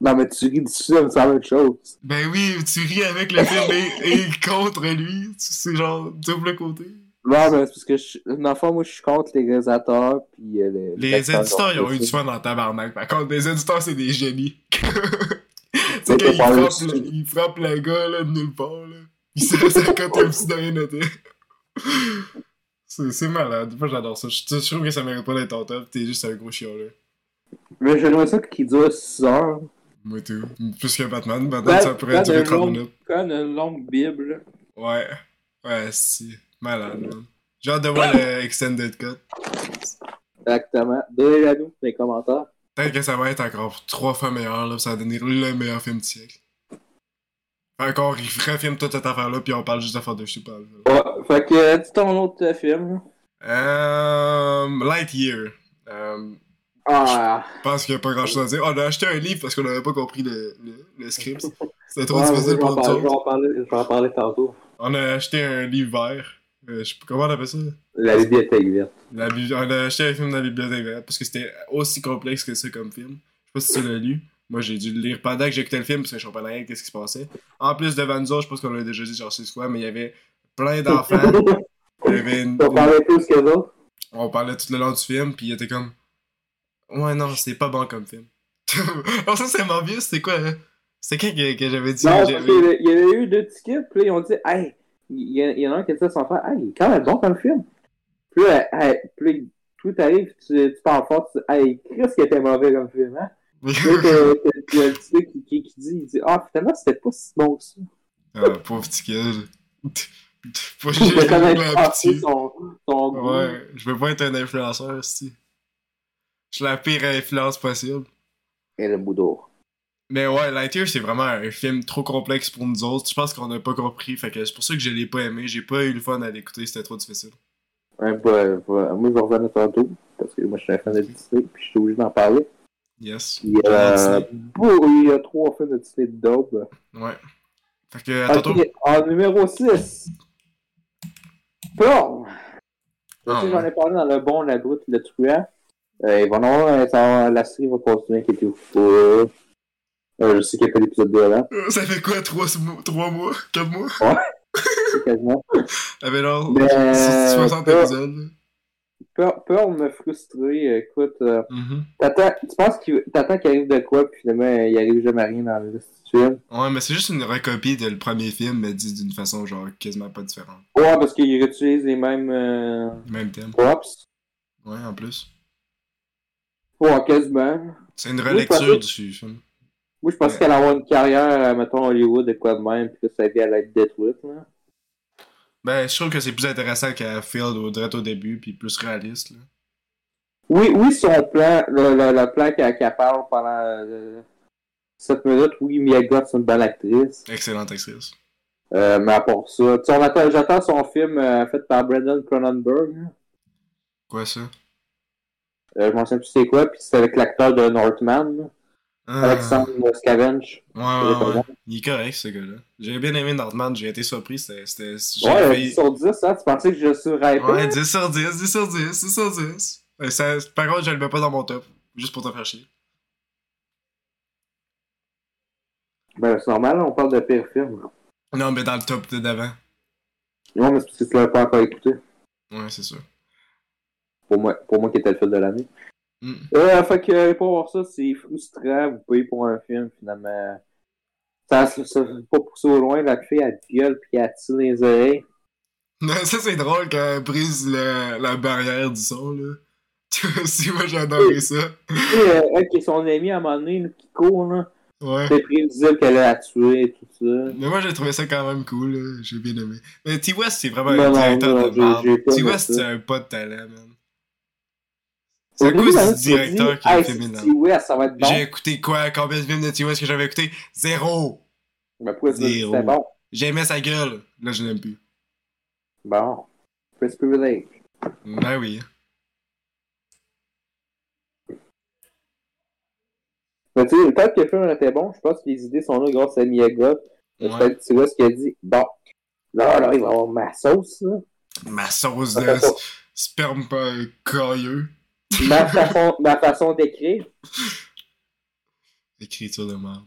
Non, mais tu ris du film, c'est la même chose. Ben oui, tu ris avec le film et, et contre lui. C'est genre double côté. Non, mais c'est parce que, je, dans le fond, moi, je suis contre les réalisateurs, puis euh, les... Les éditeurs, ils ont eu du fun en tabarnak. Par contre, les éditeurs, c'est des génies. *laughs* tu sais, quand ils frappent, aussi. le, ils frappent le gars là, de nulle part, là. Ils se restent à côté comme si de rien n'était. C'est malade. Moi, j'adore ça. Je, je trouve que ça mérite pas d'être en top. T'es juste un gros chiant, là. Mais j'aimerais ça qu'il dure 6 heures. Moi, tout. Plus que Batman. Batman, ça pourrait durer une 30 longue- minutes. Comme une longue bible. Ouais. Ouais, si. Malade, man. J'ai hâte de voir le Extended Cut. Exactement. Donnez-la nous dans les commentaires. Peut-être que ça va être encore trois fois meilleur, là, ça va devenir le meilleur film du siècle. Fait encore, il refilme toute cette affaire-là, puis on parle juste de de sais pas. là. Ouais, fait que, euh, dis ton autre euh, film. Euh, Lightyear. Euh, Ah, je pense qu'il n'y a pas grand-chose à dire. On a acheté un livre parce qu'on n'avait pas compris le, le, le script. C'était trop ouais, difficile pour nous je vais en parler- je vais en parler tantôt. On a acheté un livre vert. Euh, je comment on appelle ça. La bibliothèque verte. La on a acheté un film dans la bibliothèque verte parce que c'était aussi complexe que ça comme film. Je sais pas si tu l'as lu. Moi, j'ai dû le lire pendant que j'écoutais le film parce que je comprenais rien de ce qui se passait. En plus de Vanzo, je pense qu'on l'a déjà dit genre six fois, mais il y avait plein d'enfants. *laughs* Il y avait une- plus que d'autres. On parlait tout le long du film, puis il était comme. Ouais, non, c'est pas bon comme film. *laughs* oh, ça, c'est Morbius, c'est quoi, hein? C'est quand que, que j'avais dit Non, que il y avait eu deux tickets, puis là, ils ont dit, hey, il y, en a un qui a dit à son frère, hey, il est quand même bon comme film. Puis là, hey, puis tout arrive, tu, tu parles fort, tu dis, hey, Chris qui était mauvais comme film, hein? Le petit qui, qui, qui dit, il dit, ah, finalement, c'était pas si bon que ça. ah, pauvre petit kid. *laughs* Faut juger a quand même son, son goût. Ouais, je veux pas être un influenceur, si. Je suis la pire influence possible. Et le boudor. Mais ouais, Lightyear, c'est vraiment un film trop complexe pour nous autres. Je pense qu'on a pas compris, fait que c'est pour ça que je l'ai pas aimé. J'ai pas eu le fun à l'écouter, c'était trop difficile. Ouais, bah, bah, moi, je vais revenir tantôt, parce que moi, je suis un fan de Disney, puis je suis obligé d'en parler. Yes. Il y a, bon, il y a trois films de de dope. Ouais. Fait que, à tantôt. En numéro 6. Pearl. Je Ah, ouais. j'en ai parlé dans le bon, la brute, le truand. Euh, ils vont en avoir, un- ça va- la série va continuer, qui était. Euh, je sais qu'il n'y a pas d'épisode 2 là, Euh, Ça fait quoi, 3 trois mois 4 mois? C'est *laughs* quasiment. Ah ben non, Mais, c'est 60 euh, épisodes. Là. Pearl, Pearl m'a frustré. Écoute, euh, Mhm. tu penses qu'il t'attends qu'il arrive de quoi, puis finalement, il arrive jamais rien dans le film? Ouais, mais c'est juste une recopie de le premier film, mais dit d'une façon genre quasiment pas différente. Ouais, parce qu'il réutilise les mêmes euh, Même thème. props. Ouais, en plus. Ouais, quasiment. C'est une relecture du film. Moi, je pensais Ouais. qu'elle allait avoir une carrière, euh, mettons, Hollywood, de quoi de même, puis que sa vie allait être détruite, là. Ben, je trouve que c'est plus intéressant qu'à Field au direct au début, puis plus réaliste. Là. Oui, oui, son plan, le, le, le plan qu'elle qu'elle parle pendant euh, 7 minutes, oui, Mia Goth, c'est une bonne actrice. Excellente actrice. Euh, mais à part ça, j'attends son film euh, fait par Brandon Cronenberg. là. Quoi ça? Euh, je m'en souviens plus c'est quoi, puis c'est avec l'acteur de Northman, Ah, Alexandre Scavenge. Ouais, ouais, ouais. Il est correct, ce gars-là. J'ai bien aimé Northman, j'ai été surpris. C'était. Ouais, failli- 10 sur 10, hein, tu pensais que je suis hypé? Ouais, 10 sur 10, 10 sur 10, 10 sur 10. Ouais, ça, par contre, je le mets pas dans mon top. Juste pour te faire chier. Ben, c'est normal, on parle de pire film. Non, mais dans le top de d'avant. Non, mais c'est parce que tu l'avais pas encore écouté. Ouais, c'est sûr. Pour moi, pour moi qui était le film de l'année. Mm. Euh, fait que pour voir ça, c'est frustrant. Vous payez pour un film, finalement. Ça, va pas pousser au loin. La fille, elle gueule puis elle tire les oreilles. Non, *laughs* ça, c'est drôle quand elle brise la, la barrière du son, là. *laughs* si, moi, j'ai adoré ça. Euh, elle qui est son ami à un moment donné, qui court, là. Ouais. C'est prévisible qu'elle a tué et tout ça. Mais moi, j'ai trouvé ça quand même cool, là. J'ai bien aimé. Mais T-West, c'est vraiment Non, un directeur non, de merde. T-West, c'est un pas de talent, man. C'est tu m'as directeur qui a être bon. J'ai écouté quoi? Combien de films de T-West que j'avais écouté? Zéro! Mais pourquoi tu dit que Zéro. bon? J'aimais sa gueule. Là, je l'aime plus. Bon. Prince Privilege. Ben oui. Mais tu sais, peut-être que le film était bon, je pense que les idées sont là grâce à Miyaga. Ouais. Peut-être que T-West qui a dit, bon, là, là, il va avoir ma sauce, là. Ma sauce de sperme pas cailleux. Ma façon, ma façon d'écrire. Écriture de merde.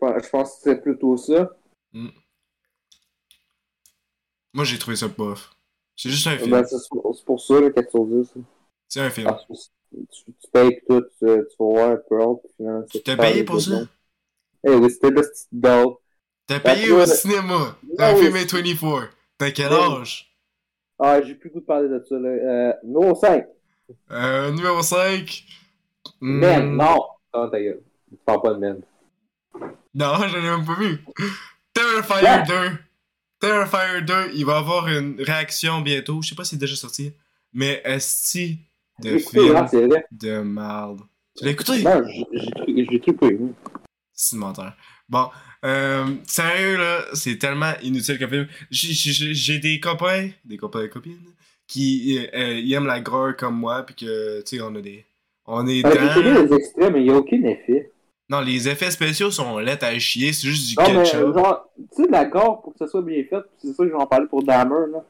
Je pense- que c'est plutôt ça. Moi, j'ai trouvé ça bof. C'est juste un film. Ben, c'est pour ça, là, 4 sur 10. là. C'est un film. Que tu, tu payes tout, tu, tu vas voir un peu autre, c'est T'as payé pour ça? Eh oui, c'était le petit doll. T'as payé tu au cinéma. Ah Un oui. film est 24. T'as quel âge? Ah, j'ai plus le goût de parler de ça, là. Euh, numéro 5. Euh, numéro 5. Men, non! Ah, ta gueule. Tu parles pas de men. Non, *laughs* j'en ai même pas vu. Terrifier Ouais. 2. Terrifier 2, il va avoir une réaction bientôt. Je sais pas si c'est déjà sorti. Mais esti de film hein, de merde. Tu l'as écouté? Non, j'ai- trippé. C'est menteur. Bon, euh, sérieux là, c'est tellement inutile comme film. J'ai des copains, des copains et copines, qui euh, euh, aiment la gore comme moi, puis que, tu sais, on a des. On est Ah, dans. les extraits, mais il n'y a aucun effet. Non, les effets spéciaux sont laids à chier, c'est juste du Non, mais ketchup. genre, tu sais, la gore, pour que ça soit bien fait, c'est ça que je vais en parler pour Dahmer, là.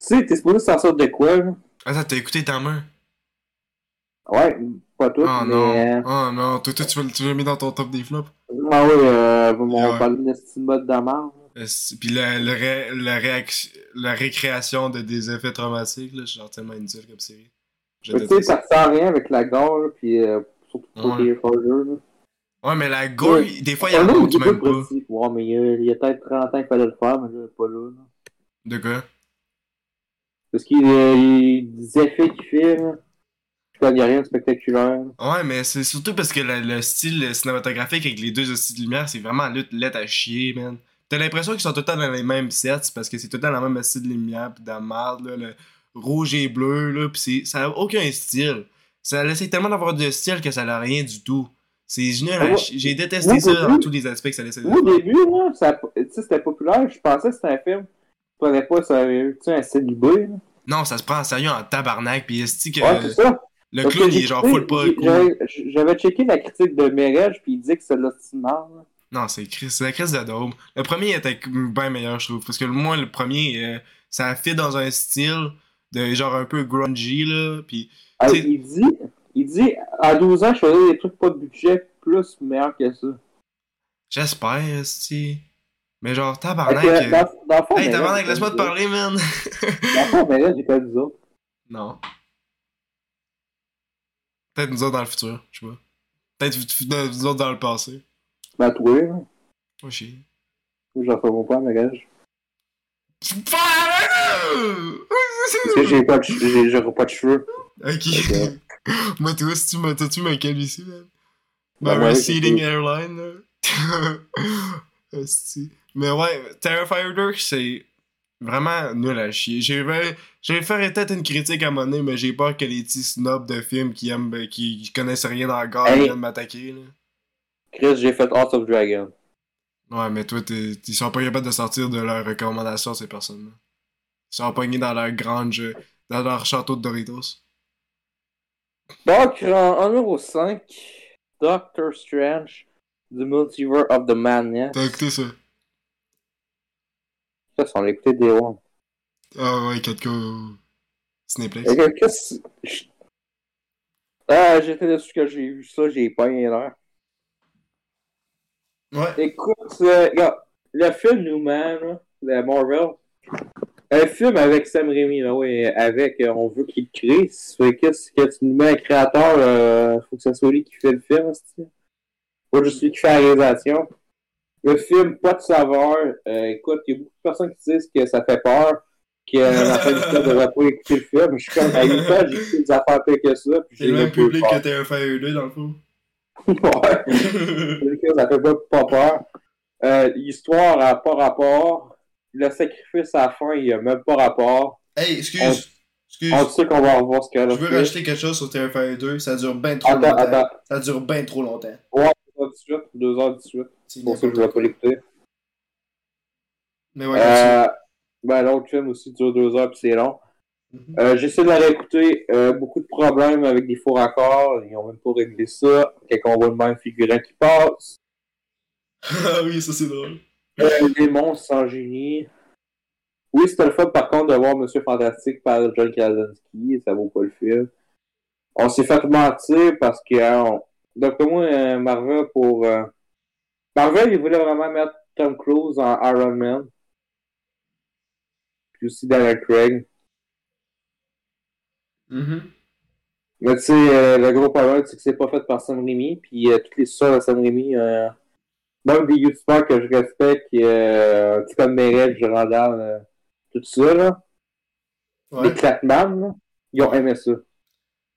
Tu sais, t'es supposé s'en sortir de quoi, là? Attends, t'as écouté main? Ouais, pas tout, Oh mais... non, oh non, toi, toi, tu l'as- mis dans ton top des flops? Ah oui, euh, on va parler estime mode Dahmer. Puis la, le ré- la, réaction, la récréation de des effets traumatiques, là, c'est genre tellement inutile comme série. Tu sais, ça sert à rien avec la gore, puis euh, surtout pour Ouais. les là. Ouais, mais la gore, Ouais. des fois, il y a il qui est même pas. Ouais, mais il y a, il y a peut-être 30 ans qu'il fallait le faire, mais là, pas là, là. De quoi? Parce qu'il euh, il- des effets qu'il fait, là. Je connais rien de spectaculaire. Ouais, mais c'est surtout parce que le, le style cinématographique avec les deux styles de lumière, c'est vraiment lutte lettre à chier, man. T'as l'impression qu'ils sont tout le temps dans les mêmes sets parce que c'est tout le temps la même style de lumière pis de la merde, là, le rouge et bleu, là, pis c'est, ça a aucun style. Ça essaie tellement d'avoir de style que ça n'a rien du tout. C'est Ouais. chier. J'ai détesté ça dans tous les aspects que ça laissait Moi, au début, là, ça, c'était populaire. Je pensais que c'était un film. Je prenais pas ça, tu sais, un célibé, là. Non, ça se prend en sérieux en tabarnak pis est que Ouais, le Parce clown que il est genre full pas j'avais- checké la critique de Merege, puis il disait que c'est l'ostimard, là. Non, c'est Chris, c'est la crise de daube. Le premier était bien meilleur, je trouve. Parce que moi, le premier, euh, ça fit dans un style de genre un peu grungy, là. Puis, Ah, il dit, il dit, à 12 ans, je faisais des trucs pas de budget plus meilleurs que ça. j'espère, si. Mais genre, tabarnak. euh, dans, dans le fond, Hey, tabarnak, laisse-moi te parler, man. Dans fond, Merege, j'ai pas dit ça. non. Peut-être nous autres dans le futur, je sais pas. Peut-être nous autres dans le passé. Ben, toi, là. Oh, chier. J'en fais mon pas, Merege. Fuck! Parce que j'ai pas de, j'ai, pas de cheveux. Ok. *laughs* Moi, toi, si tu m'as, t'as-tu ma calvitie, man? Ben, Ma receding airline, là. *laughs* Mais ouais, Terrifier 2, c'est vraiment nul à chier. J'ai fait, peut-être une critique à mon nez, mais j'ai peur que les petits snobs de films qui aiment, qui, connaissent rien dans le gars Hey. viennent m'attaquer, là. Chris, j'ai fait House of Dragon. Ouais, mais toi, t'es- ils sont pas capables de sortir de leurs recommandations, ces personnes-là. Ils sont pognés dans leur grange, dans leur château de Doritos. Donc, en, numéro 5, Doctor Strange, The Multiverse of the Madness. T'as écouté ça? Ça, on l'a écouté des one. Ah ouais, 4K Cinéplex. Et que- qu'est-ce- je- Ah, j'étais dessus que j'ai vu ça, j'ai pas l'air. Ouais. Écoute, euh, regarde, le film là, de Marvel, un film avec Sam Raimi, là, oui, avec, euh, on veut qu'il crée, ça fait que, c'est que tu nous mets un créateur, euh, faut que ce soit lui qui fait le film, c'est pas juste lui qui fait la réalisation. Le film, pas de saveur, euh, écoute, il y a beaucoup de personnes qui disent que ça fait peur, que la fin du film *laughs* devrait pas écouter le film, je suis comme, à 8 ans, j'ai écouté des affaires pires que ça, C'est le même public peur. que Terrifier 2 dans le fond. Ouais. ça fait pas, pas peur. Euh, L'histoire a pas rapport. Le sacrifice à la fin, il a même pas rapport. hey, On- excuse. Excuse, On sait qu'on va revoir ce qu'elle a je veux fait. rajouter quelque chose sur Terrifier 2. Ça dure bien trop Attends, longtemps. attends. Ça dure bien trop longtemps. 2h18, 2h18. C'est Pour ça, je vais n'importe pas l'écouter. Mais ouais. Euh, ben, l'autre film aussi dure 2h puis c'est long. Euh, J'essaie de la réécouter. Euh, beaucoup de problèmes avec des faux raccords. Ils ont même pas réglé ça. On voit le même figurant qui passe. Ah oui, ça c'est drôle. Euh, des monstres sans génie. Oui, c'était le fun par contre de voir Monsieur Fantastique par John Krasinski. Ça vaut pas le film. On s'est fait mentir parce que, on- d'après moi, euh, Marvel pour. Marvel, il voulait vraiment mettre Tom Cruise en Iron Man. Puis aussi Daniel Craig. Mhm. Mais tu sais, euh, le gros problème, c'est que c'est pas fait par Sam Raimi. Puis euh, toutes les histoires de Sam Raimi, euh, même des youtubeurs que je respecte, euh, sais, comme Meredith, Durandal, euh, tout ça, là, Ouais. les Clapman, là, ils ont aimé ça.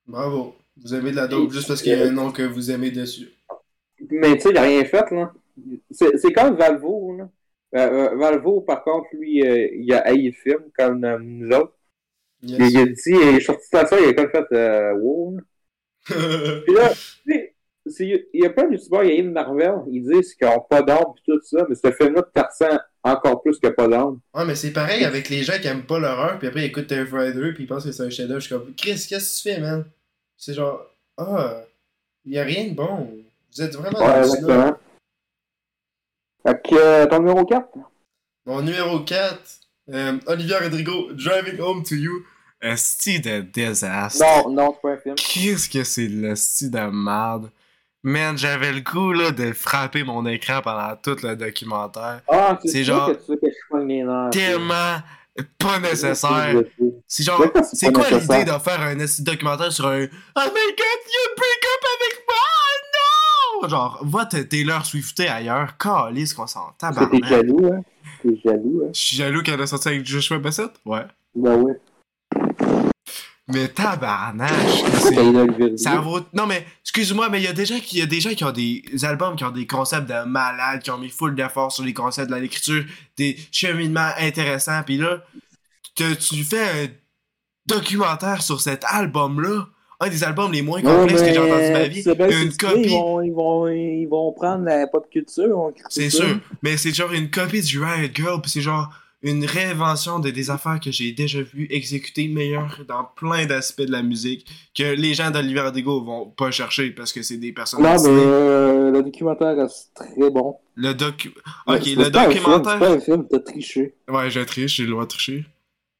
Bravo. Vous avez de la dope juste parce qu'il y a un nom que vous aimez dessus. Mais tu sais, il a rien fait, là. C'est c'est comme Valvo, là. Valvo, par contre, lui, euh, il a haï le film, comme nous autres. Yes. Il, il a dit, il est sorti de ça, il a comme fait, euh, wow. *laughs* Puis là, tu sais, c'est- il y a plein de youtubeurs, il y a une Marvel, ils disent qu'ils n'ont pas d'âme et tout ça, mais ce film-là, tu ressens encore plus que pas d'âme. Ouais, mais c'est pareil avec les gens qui aiment pas l'horreur, puis après ils écoutent Terrifier 2, puis ils pensent que c'est un chef-d'œuvre. Je suis comme, Chris, qu'est-ce que tu fais, man? C'est genre, ah, y a rien de bon. Vous êtes vraiment Ouais, dans exactement. Fait que, euh, ton numéro 4? Mon numéro 4, euh, Olivier Rodrigo, Driving Home to You. Esti de désastre. Non, non, c'est pas un film. Qu'est-ce que c'est de l'esti de merde? Man, j'avais le goût là, de frapper mon écran pendant tout le documentaire. Ah, C'est genre genre... que tu veux que je pogne les nerfs. Tellement pas nécessaire. C'est genre, c'est quoi l'idée de faire un documentaire sur un Oh my god, you break up avec moi? Non! Genre, va te Taylor Swifter ailleurs, calisse qu'on s'en tabarnak. t'es jaloux, hein? T'es jaloux, hein? Je suis jaloux qu'elle a sorti avec Joshua Bassett? Ouais. Ben oui. Mais Olivier Ça vaut. Non, mais, excuse-moi, mais il y a des gens qui, il y a des gens qui ont des albums qui ont des concepts de malades, qui ont mis full d'efforts sur les concepts de l'écriture, des cheminements intéressants, pis là, que tu fais un documentaire sur cet album-là, un des albums les moins complexes que j'ai entendu de ma vie, bien une copie. Ils vont, ils, vont, ils vont prendre la pop culture. C'est sûr, mais c'est genre une copie du Riot Girl, pis c'est genre une réinvention de des affaires que j'ai déjà vues exécutées meilleures dans plein d'aspects de la musique que les gens d'Olivier Rodrigo vont pas chercher parce que c'est des personnes Non, mais euh, le documentaire est très bon. Le docu... Ok, le pas documentaire... C'est pas un film, t'as triché. Ouais, j'ai triché, j'ai le droit de tricher.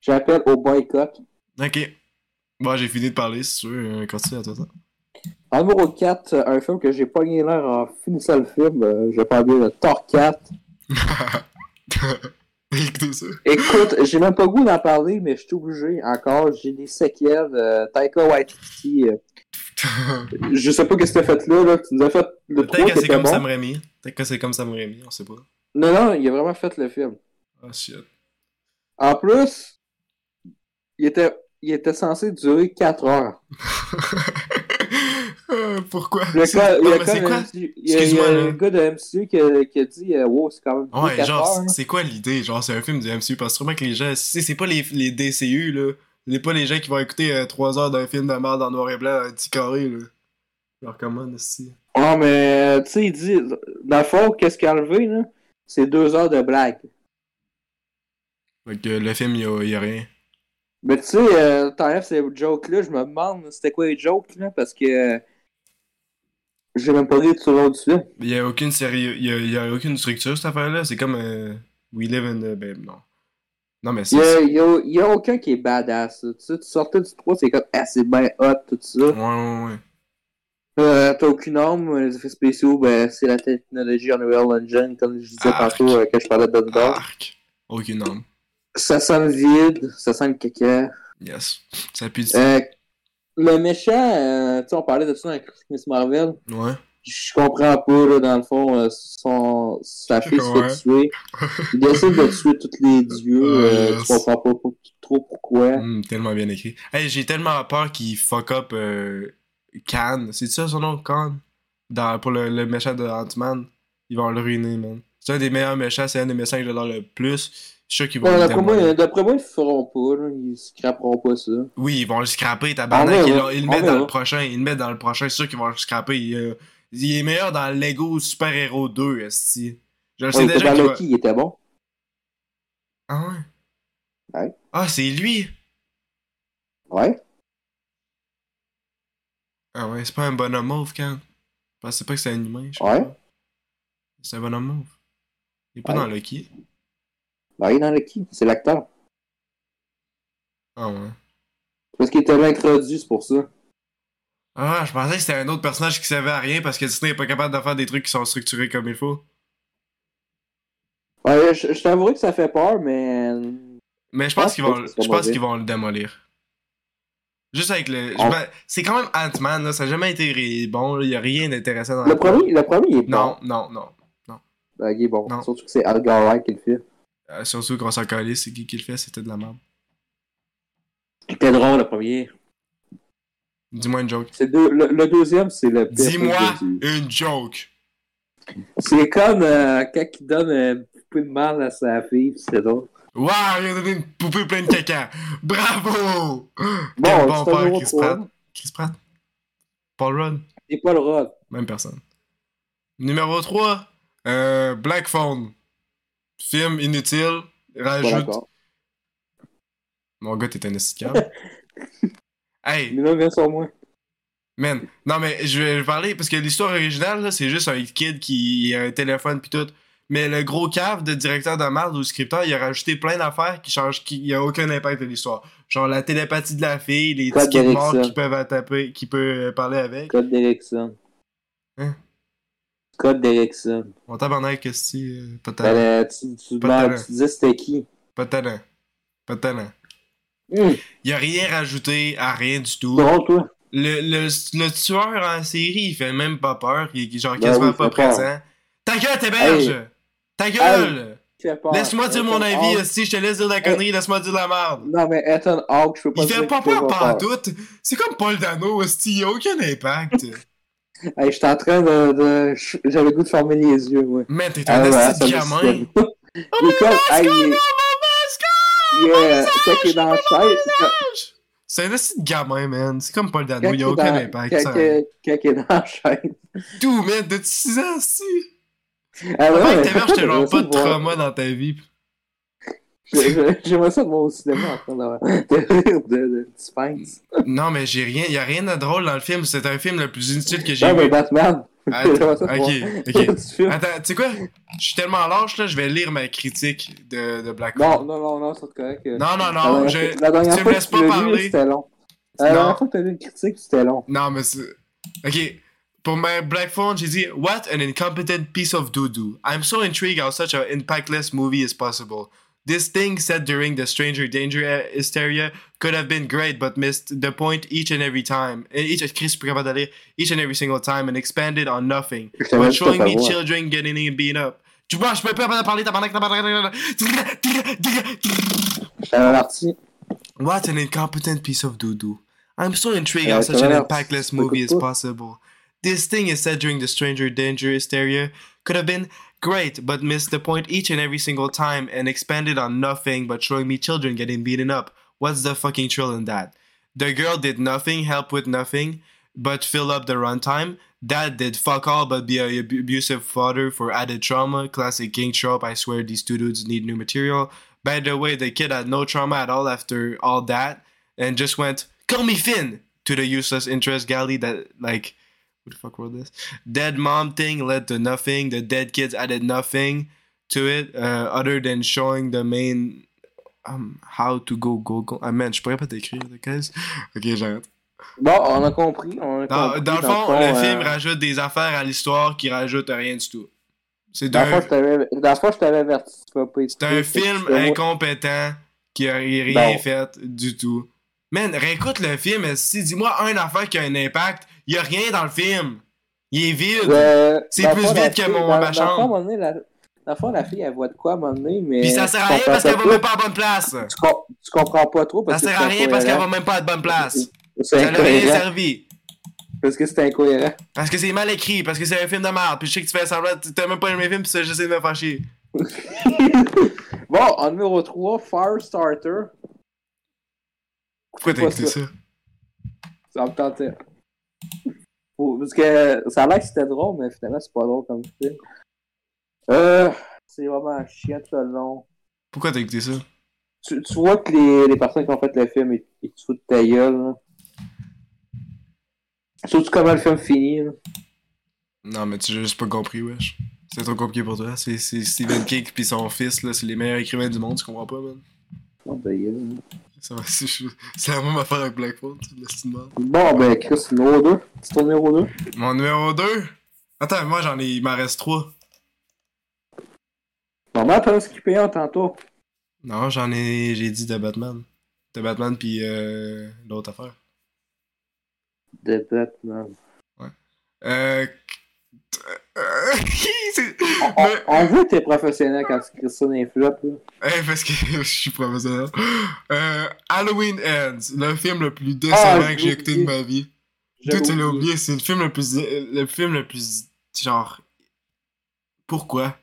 J'appelle au boycott. Ok. Bon, j'ai fini de parler, si tu veux. euh, Continue à toi. numéro 4, euh, un film que j'ai pogné l'air en finissant le film, euh, je parle bien de Thor 4. *laughs* Écoutez ça. Écoute, j'ai même pas le goût d'en parler, mais je suis obligé encore. J'ai des séquelles. Euh, Taika Waititi, euh, *laughs* je sais pas qu'est-ce que t'as fait là, là. Tu nous as fait le 3 Peut-être que c'est comme bon. Sam Raimi. Peut-être que c'est comme Sam Raimi, on sait pas. Non, non, il a vraiment fait le film. Oh shit. En plus, il était, il était censé durer 4 heures. *laughs* Euh, Pourquoi? Le gars- il y Non, quoi? il y a- il y a un gars de MCU qui a, qui a dit euh, Wow, c'est quand même Ouais, 4 genre, c'est quoi l'idée? Genre, c'est un film du MCU parce que sûrement que les gens. C'est c'est pas les, les DCU, là. C'est pas les gens qui vont écouter 3 heures d'un film de merde en noir et blanc, un petit carré, là. Genre, comment, aussi? Ah, mais tu sais, il dit Dans le fond, qu'est-ce qu'il a enlevé, là? C'est 2 heures de blague. Fait que le film, y'a y a rien. Mais tu sais, euh, t'enlèves ces jokes-là, je me demande c'était quoi les jokes, là, parce que euh, j'ai même pas ri tout au long du film. Il y a aucune série, il y a, il y a aucune structure cette affaire-là. C'est comme euh, We Live in the. Ben non. Non, mais c'est. a, il y a- il y a aucun qui est badass. Tu sais, tu sortais du 3, c'est comme Ah, c'est bien hot, tout ça. Ouais, ouais, ouais. Euh, T'as aucune arme, les effets spéciaux, ben, c'est la technologie Unreal Engine, comme je disais Arc. tantôt euh, quand je parlais de. Arc. Aucune arme. Ça sent le vide, ça sent le caca. Yes. Ça pue du. Euh, le méchant, euh, tu sais, on parlait de ça dans Christmas Marvel. Ouais. Je comprends pas, là, dans le fond, euh, son, sa fille se fait tuer. Il décide de tuer tous les dieux. *laughs* euh. Tu comprends pas, pas trop pourquoi. Hum, tellement bien écrit. Hey, j'ai tellement peur qu'il fuck up euh, Khan. C'est ça son nom, Khan? Dans, pour le, le méchant de Ant-Man. Ils vont le ruiner, man. C'est un des meilleurs méchants, c'est un des méchants que j'adore le plus. Je suis sûr qu'ils vont Ouais, D'après moi, d'après moi, ils le feront pas, là. Ils scraperont pas ça. Oui, ils vont le scraper, tabarnak. Ils, ils le mettent dans le prochain. Ils le mettent dans le prochain. C'est sûr qu'ils vont le scraper. Il, euh, il est meilleur dans Lego Super Hero 2, esti. Je le sais il était déjà dans qu'il va... Lucky, il était bon. Ah ouais? Ouais. Ah, c'est lui! Ouais. Ah ouais, c'est pas un bonhomme mauve, quand? Je pensais pas que c'était un humain. je Ouais. C'est un bonhomme mauve. Il est pas Ouais. dans Lucky. Il est dans Lucky. C'est l'acteur. Ah ouais. Parce qu'il était introduit, c'est pour ça. Ah, je pensais que c'était un autre personnage qui savait à rien parce que Disney est pas capable de faire des trucs qui sont structurés comme il faut. Ouais, je, je t'avouerai que ça fait peur, mais. Mais je pense Ah, qu'ils vont, je pense qu'ils vont le démolir. Juste avec le. me- C'est quand même Ant-Man, là. Ça n'a jamais été bon. Il y a rien d'intéressant dans Le premier, le premier, il est bon. Non, non, non. Ben, il est bon. Non. Surtout que c'est Algar Wright qui le fait. Euh, surtout qu'on s'en calisse, c'est qui qui le fait, c'était de la merde. Il était drôle, le premier. Dis-moi une joke. Deux- le, le deuxième, c'est le. Dis-moi une joke. C'est comme euh, quand il donne un peu de mal à sa fille, c'est drôle. Waouh, il a donné une poupée pleine de caca. *laughs* Bravo! Bon, bon père, Chris. Pratt. Chris Pratt. Paul Rudd. Pas le rôle. Même personne. Numéro 3, euh, Black Phone. Film inutile. Rajoute. Mon gars, t'es un esticable. *laughs* hey, Mais là, viens sur moi. man. Non, mais je vais parler parce que l'histoire originale, là, c'est juste un kid qui a un téléphone pis tout. Mais le gros cave de directeur de marde ou scripteur, il a rajouté plein d'affaires qui changent, qui a aucun impact de l'histoire. Genre la télépathie de la fille, les tickets de mort d'Erickson. qui peuvent taper, qui peut parler avec. Code d'Erickson. Hein? Code d'Erickson. On tabarnak, qu'est-ce que de Ben, talent. tu, disais c'était qui? Pas de talent. Pas de talent. Il a rien rajouté à rien du tout. toi. Le, le, le tueur en série, il fait même pas peur. Il est genre Ben quasiment oui, pas peur. présent. Ta gueule, t'héberge! Hey. Ta gueule! Laisse-moi dire mon avis, si je te laisse dire la connerie, laisse-moi dire la merde. Non, mais Ethan Hawke, je peux pas Il fait pas peur pas par tout. C'est comme Paul Dano, hostie, il a aucun impact. *laughs* Hey, j'étais en train de. de... J'avais le goût de fermer les yeux, moi. Man, t'es Ah un ouais, de me gamin. est comme. Hey, il est- Quand il est dans la chaise. C'est un de gamin, man. C'est comme Paul Dano, il il a aucun impact. quand- il est dans la chaise. Tout, man, de 6 ans, si? Ah ouais, mais t'héberges, t'as genre pas de trauma dans ta vie. J'ai- j'ai- J'aimerais ça de voir au cinéma en train de rire de, de suspense. Non, mais j'ai rien, y a rien de drôle dans le film. C'est un film le plus inutile que j'ai mais vu. Batman. Attends, *laughs* J'aimerais ça de ok, ok. *laughs* Attends, tu sais quoi? Je suis tellement lâche, là, je vais lire ma critique de, de Black Non, non, non, non, c'est correct. Non, non, La non, je... la dernière tu me fois laisses que pas parler. C'était long. La Non. dernière fois que t'as lu une critique, c'était long. Non, mais c'est... Ok. Pour ma Black Phone, j'ai dit What an incompetent piece of doo-doo. I'm so intrigued how such an impactless movie is possible. This thing said during the stranger danger uh, hysteria could have been great, but missed the point each and every time. Eh, Each, Chris, je suis pas capable d'aller. Each and every single time and expanded on nothing. But showing me children getting beat up. Tu vois, je peux pas parler. What an incompetent piece of doo-doo. I'm so intrigued how such an impactless movie is possible. This thing is said during the Stranger Danger hysteria could have been great, but missed the point each and every single time and expanded on nothing but showing me children getting beaten up. What's the fucking thrill in that? The girl did nothing, help with nothing, but fill up the runtime. Dad did fuck all but be a ab- abusive father for added trauma. Classic king trope. I swear these two dudes need new material. By the way, the kid had no trauma at all after all that and just went, call me Finn to the useless interest galley that, like, who the fuck wrote this? Dead mom thing led to nothing. The dead kids added nothing to it uh, other than showing the main um, how to go go go. Ah man, je pourrais pas t'écrire, qu'est-ce? Ok, j'arrête. Bon, on a compris. On a Dans, compris, dans le fond, le euh, film rajoute des affaires à l'histoire qui rajoutent rien du tout. C'est Dans fois, dans la fois, je t'avais averti. C'est un film incompétent qui a rien Bon. fait du tout. Man, réécoute le film, si dis-moi un affaire qui a un impact, y a rien dans le film. Il est vide. Euh, C'est plus la que mon- dans- ma dans le fond, donné, la- Dans le fond, la fille, elle voit de quoi à un moment donné, mais. Puis ça sert à tu rien parce qu'elle va même pas. à bonne place. Tu, com- tu comprends pas trop Ça parce que sert à rien parce qu'elle va même pas à bonne place. Ça n'a rien servi. Parce que c'est incohérent. Parce que c'est mal écrit, parce que c'est un film de merde. Puis je sais que tu fais semblant, t'as même pas aimé le film, puis ça, j'essaie de me faire chier. *laughs* Bon, en numéro 3, Firestarter. Pourquoi t'as écouté ça? ça? Ça me tentait. Parce que ça a l'air que c'était drôle, mais finalement, c'est pas drôle comme film. Euh, c'est vraiment chiant tout le long. Pourquoi t'as écouté ça? Tu, tu vois que les, les personnes qui ont fait le film, ils, ils te foutent ta gueule. là. Surtout comment le film finit. là? Non, mais tu l'as juste pas compris, wesh. C'est trop compliqué pour toi. C'est Stephen King pis son fils, là, c'est les meilleurs écrivains du monde, tu comprends pas, man? Oh, va, C'est la même affaire avec Blackfoot. Bon, ben, Chris, numéro 2. C'est ton numéro 2. Mon numéro 2? Attends, moi j'en ai. Il m'en reste 3. Normalement, t'as skippé un tantôt. Non, j'en ai. J'ai dit de Batman. De Batman pis euh, l'autre affaire. De Batman. Euh. euh, *laughs* On, on, Mais- on voit que t'es professionnel quand tu crées ça dans les flops. Là. Eh, parce que *laughs* je suis professionnel. Euh, Halloween Ends, le film le plus Ah, décevant que j'ai écouté de ma vie. Tout, tu l'as oublié. c'est le film le plus. Le film le plus. Genre. Pourquoi?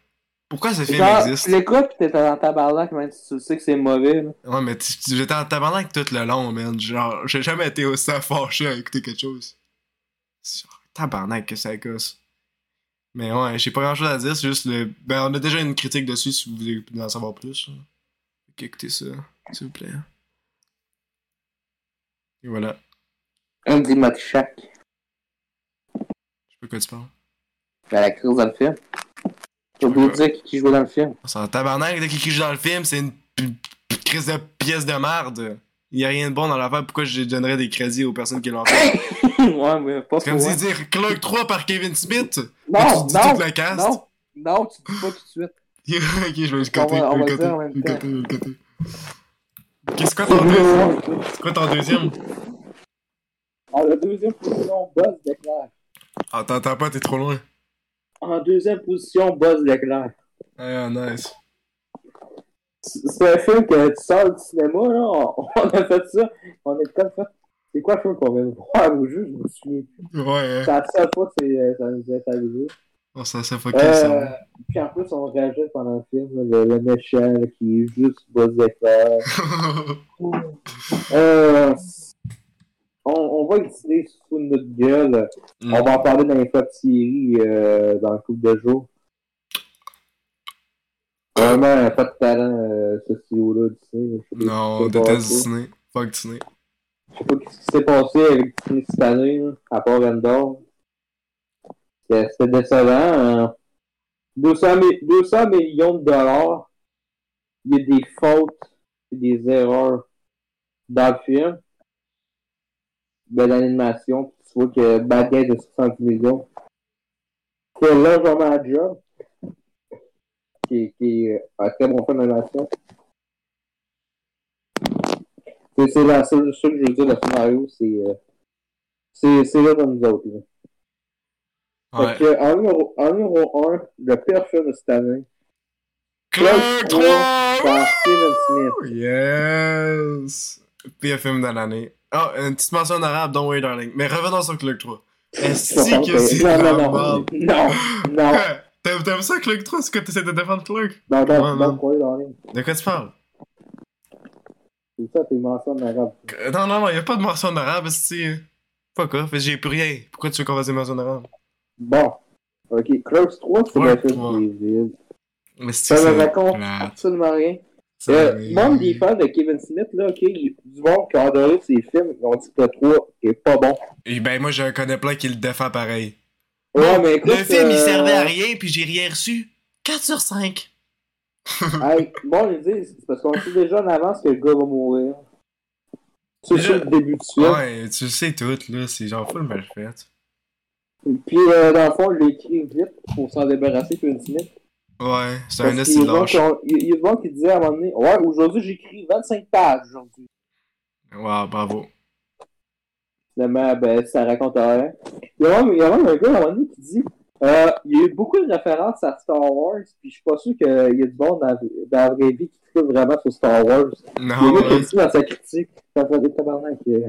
Pourquoi ce film Genre, existe? tu l'écoutes pis t'es dans ta barlaque, même si tu sais que c'est mauvais. Là. Ouais, mais j'étais en tabarnak tout le long, man. Genre, j'ai jamais été aussi fâché à écouter quelque chose. C'est Genre, tabarnak que ça gosse. Mais ouais, j'ai pas grand chose à dire, c'est juste le. Ben, on a déjà une critique dessus si vous voulez en savoir plus. écoutez ça, s'il vous plaît. Et voilà. Andy Matichak. Je sais pas quoi tu parles. Ben, la crise dans le film. J'ai oublié de dire qui, jouait dans le film. C'est un tabarnak de qui joue dans le film, c'est une crise de pièce de merde. Il y a rien de bon dans l'affaire, pourquoi je donnerais des crédits aux personnes qui l'ont fait? *laughs* ouais, mais pas comme si dire Cloak 3 par Kevin Smith? Non, tu dis non, tout le cast? non, non, tu dis pas tout de suite. *laughs* ok, je vais le va- on va le en. Ok, c'est quoi ton deuxième? C'est quoi ton deuxième? En la deuxième position, Buzz Leclerc. Ah, t'entends pas, t'es trop loin. En deuxième position, Buzz Leclerc. Ah, nice. C'est un film que tu sors du cinéma, là. On, on a fait ça. On est comme ça. C'est quoi le film qu'on vient de voir au jeu? Je me souviens plus. Ouais, hein. C'est la seule fois que euh, ça nous est arrivé. Oh, ça, ça Euh, ça. puis en plus, on réagit pendant le film, le, le méchant là, qui est juste Leclerc. Euh, on, on va utiliser sous notre gueule. Mm. On va en parler dans les flops séries euh, dans le couple de jours. Vraiment, pas de talent, euh, ce CEO-là, Disney. Non, on déteste. Disney. Fuck Disney. Je sais pas ce qui s'est passé avec Disney cette année, là, à part Endor. C'était décevant. hein. 200, mi- 200 millions de dollars. Il y a des fautes et des erreurs dans le film. De l'animation. Tu vois que Guy de 60 millions. C'est largement un job. Qui, est- qui est un très bon film d'animation. C'est c'est la seule chose que je veux dire, le scénario, c'est. euh, c'est là dans nous autres. Là. Ouais. Fait que, en numéro, en numéro 1, le pire film de cette année, Cloak 3! par Steven Smith. Yes! Pire film de l'année. Oh, une petite mention arabe, don't worry darling. Mais revenons sur Cloak 3. Est-ce que c'est non, non, non, non, non, T'aimes ça Cloak 3? C'est que t'essaies de défendre Cloak? non, Ouais, non, non. non, quoi, darling. De quoi tu parles? C'est ça, tes mentions en arabe. Non, non, non, y'a pas de mention arabe, c'est. Fuck off, j'ai plus rien. Pourquoi tu veux qu'on fasse des mentions arabe? Bon. Ok, Clerks 3, c'est Ouais, un film trois. qui est vide. Mais c'est Ça me raconte absolument rien. Euh, même des fans de Kevin Smith, là, ok, du monde qui a adoré ses films, ils ont dit que le 3 est pas bon. Et ben, moi, je connais plein qui le défend pareil. Ouais, mais écoute, le film, il euh, servait à rien, puis j'ai rien reçu. 4 sur 5. *laughs* Hey, bon, je dis, c'est parce qu'on sait déjà en avance que le gars va mourir. C'est ça le début du film. Ouais, tu le sais tout, là. C'est genre full mal fait. Puis, euh, dans le fond, il l'a écrit vite pour s'en débarrasser, Kevin Smith. Ouais, c'est un gens lâche. Il y a des gens qui disaient à un moment donné, ouais, aujourd'hui, j'écris 25 pages aujourd'hui. Wow, bravo. Finalement, ben, ça raconte rien. Il y a même, un gars à un moment donné qui dit euh, il y a eu beaucoup de références à Star Wars, puis je suis pas sûr qu'il y a du monde dans, dans la vraie vie qui tripe vraiment sur Star Wars. Il y a Non, ouais, dit dans sa critique, ça fait des tabarnak. euh,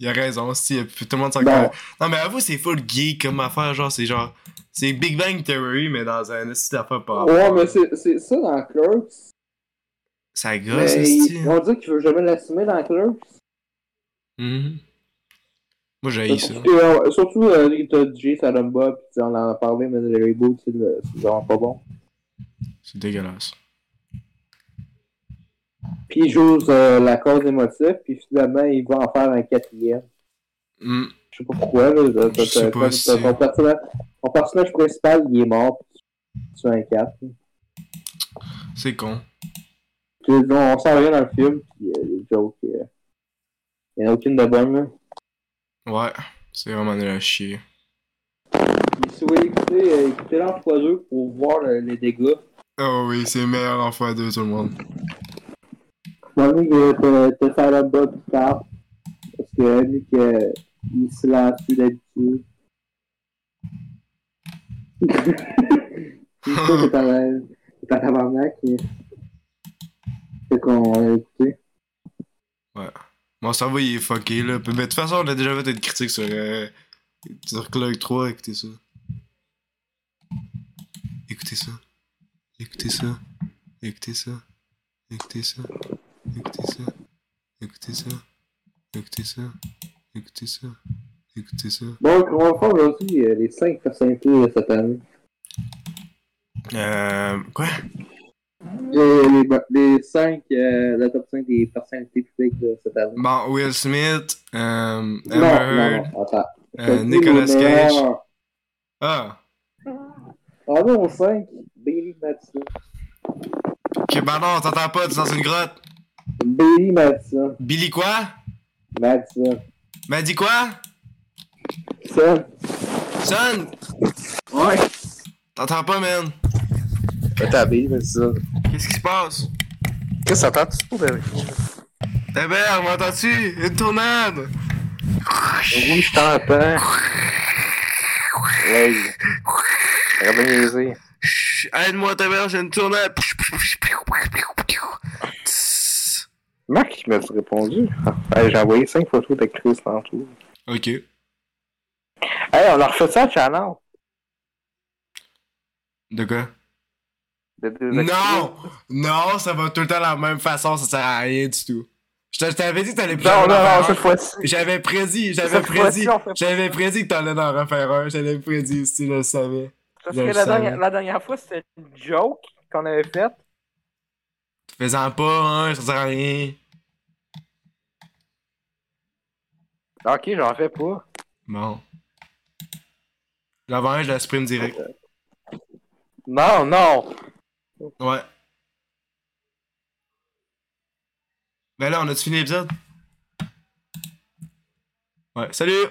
il a raison, si, tout le monde s'en connaît. Non, mais avoue, c'est full geek comme affaire, genre, c'est genre. C'est Big Bang Theory, mais dans un esti d'affaire pas. Ouais, mais c'est c'est ça dans Clerks. Ça gosse, ils vont dire qu'il veut jamais l'assumer dans Clerks. Mhm. Moi, j'ai ça. Euh, surtout, euh, t'as Jay Salomba, pis on en a parlé, mais le reboot, c'est vraiment pas bon. C'est dégueulasse. Puis il joue euh, la cause émotive, puis finalement, il va en faire un quatrième. Hmm. Je sais pas pourquoi, là. Je t'as- pas si- Ton personnage, ton personnage principal, il est mort, pis tu un 4. C'est con. Puis, on sent rien dans le film, pis euh, les jokes, euh, il y en a aucune de bonne, là. Ouais, c'est vraiment nul à chier. Si vous voulez écouter, euh, écoutez l'en fois deux pour voir le- les dégâts. Oh oui, c'est meilleur en fois deux, tout le monde. Moi, que t'as- t'as Salomba plus tard, parce que que, il se lance plus d'habitude. C'est ça que t'as t'as tabarnak. C'est qu'on a écouté. Mon cerveau, il est fucké, là. Mais de toute façon, on a déjà fait une critique sur, euh, sur Clerk 3. Écoutez ça. Écoutez ça. Écoutez ça. Écoutez ça. Écoutez ça. Écoutez ça. Écoutez ça. Écoutez ça. Écoutez ça. Écoutez ça. Donc, on va faire aujourd'hui euh, les 5 personnalités de cette année. Euh. Quoi? Les, les 5, euh, le top 5 des personnalités publiques de cette année. Bon, Will Smith, euh, Non, Amber non, Heard, non, attends. Euh, Nicolas Cage. Ah! Ah non, 5, Bailey Madison. Ok, bah non, t'entends pas, t'es dans une grotte. Bailey Madison. Billy quoi? Madison. M'a dit quoi? Ça. Son! Ouais. T'entends pas, man? Attends, Bailey Madison. Qu'est-ce qui se passe? Qu'est-ce que t'entends-tu mère, m'entends-tu? Une tournade! Oui, je t'entends. Hey. Chut, Aide-moi, ta mère, j'ai une tournade! Marc, il m'a répondu? Hey, J'ai envoyé 5 photos de Chris tantôt. Ok. Hey, on a refait ça Channel. De quoi? De deux Non! Non, ça va tout le temps de la même façon, ça sert à rien du tout. Je t'avais dit que t'allais plus Non, en non, faire non, cette fois-ci. J'avais prédit, j'avais prédit, j'avais prédit que t'allais en refaire un, j'avais prédit, si je le savais. Parce que la dernière, la dernière fois, c'était une joke qu'on avait faite. Fais-en pas, hein, ça sert à rien. Ok, j'en fais pas. Bon. L'avant, je la supprime direct. Non, non. Ouais. Ben là, on a-tu fini l'épisode? Ouais, salut!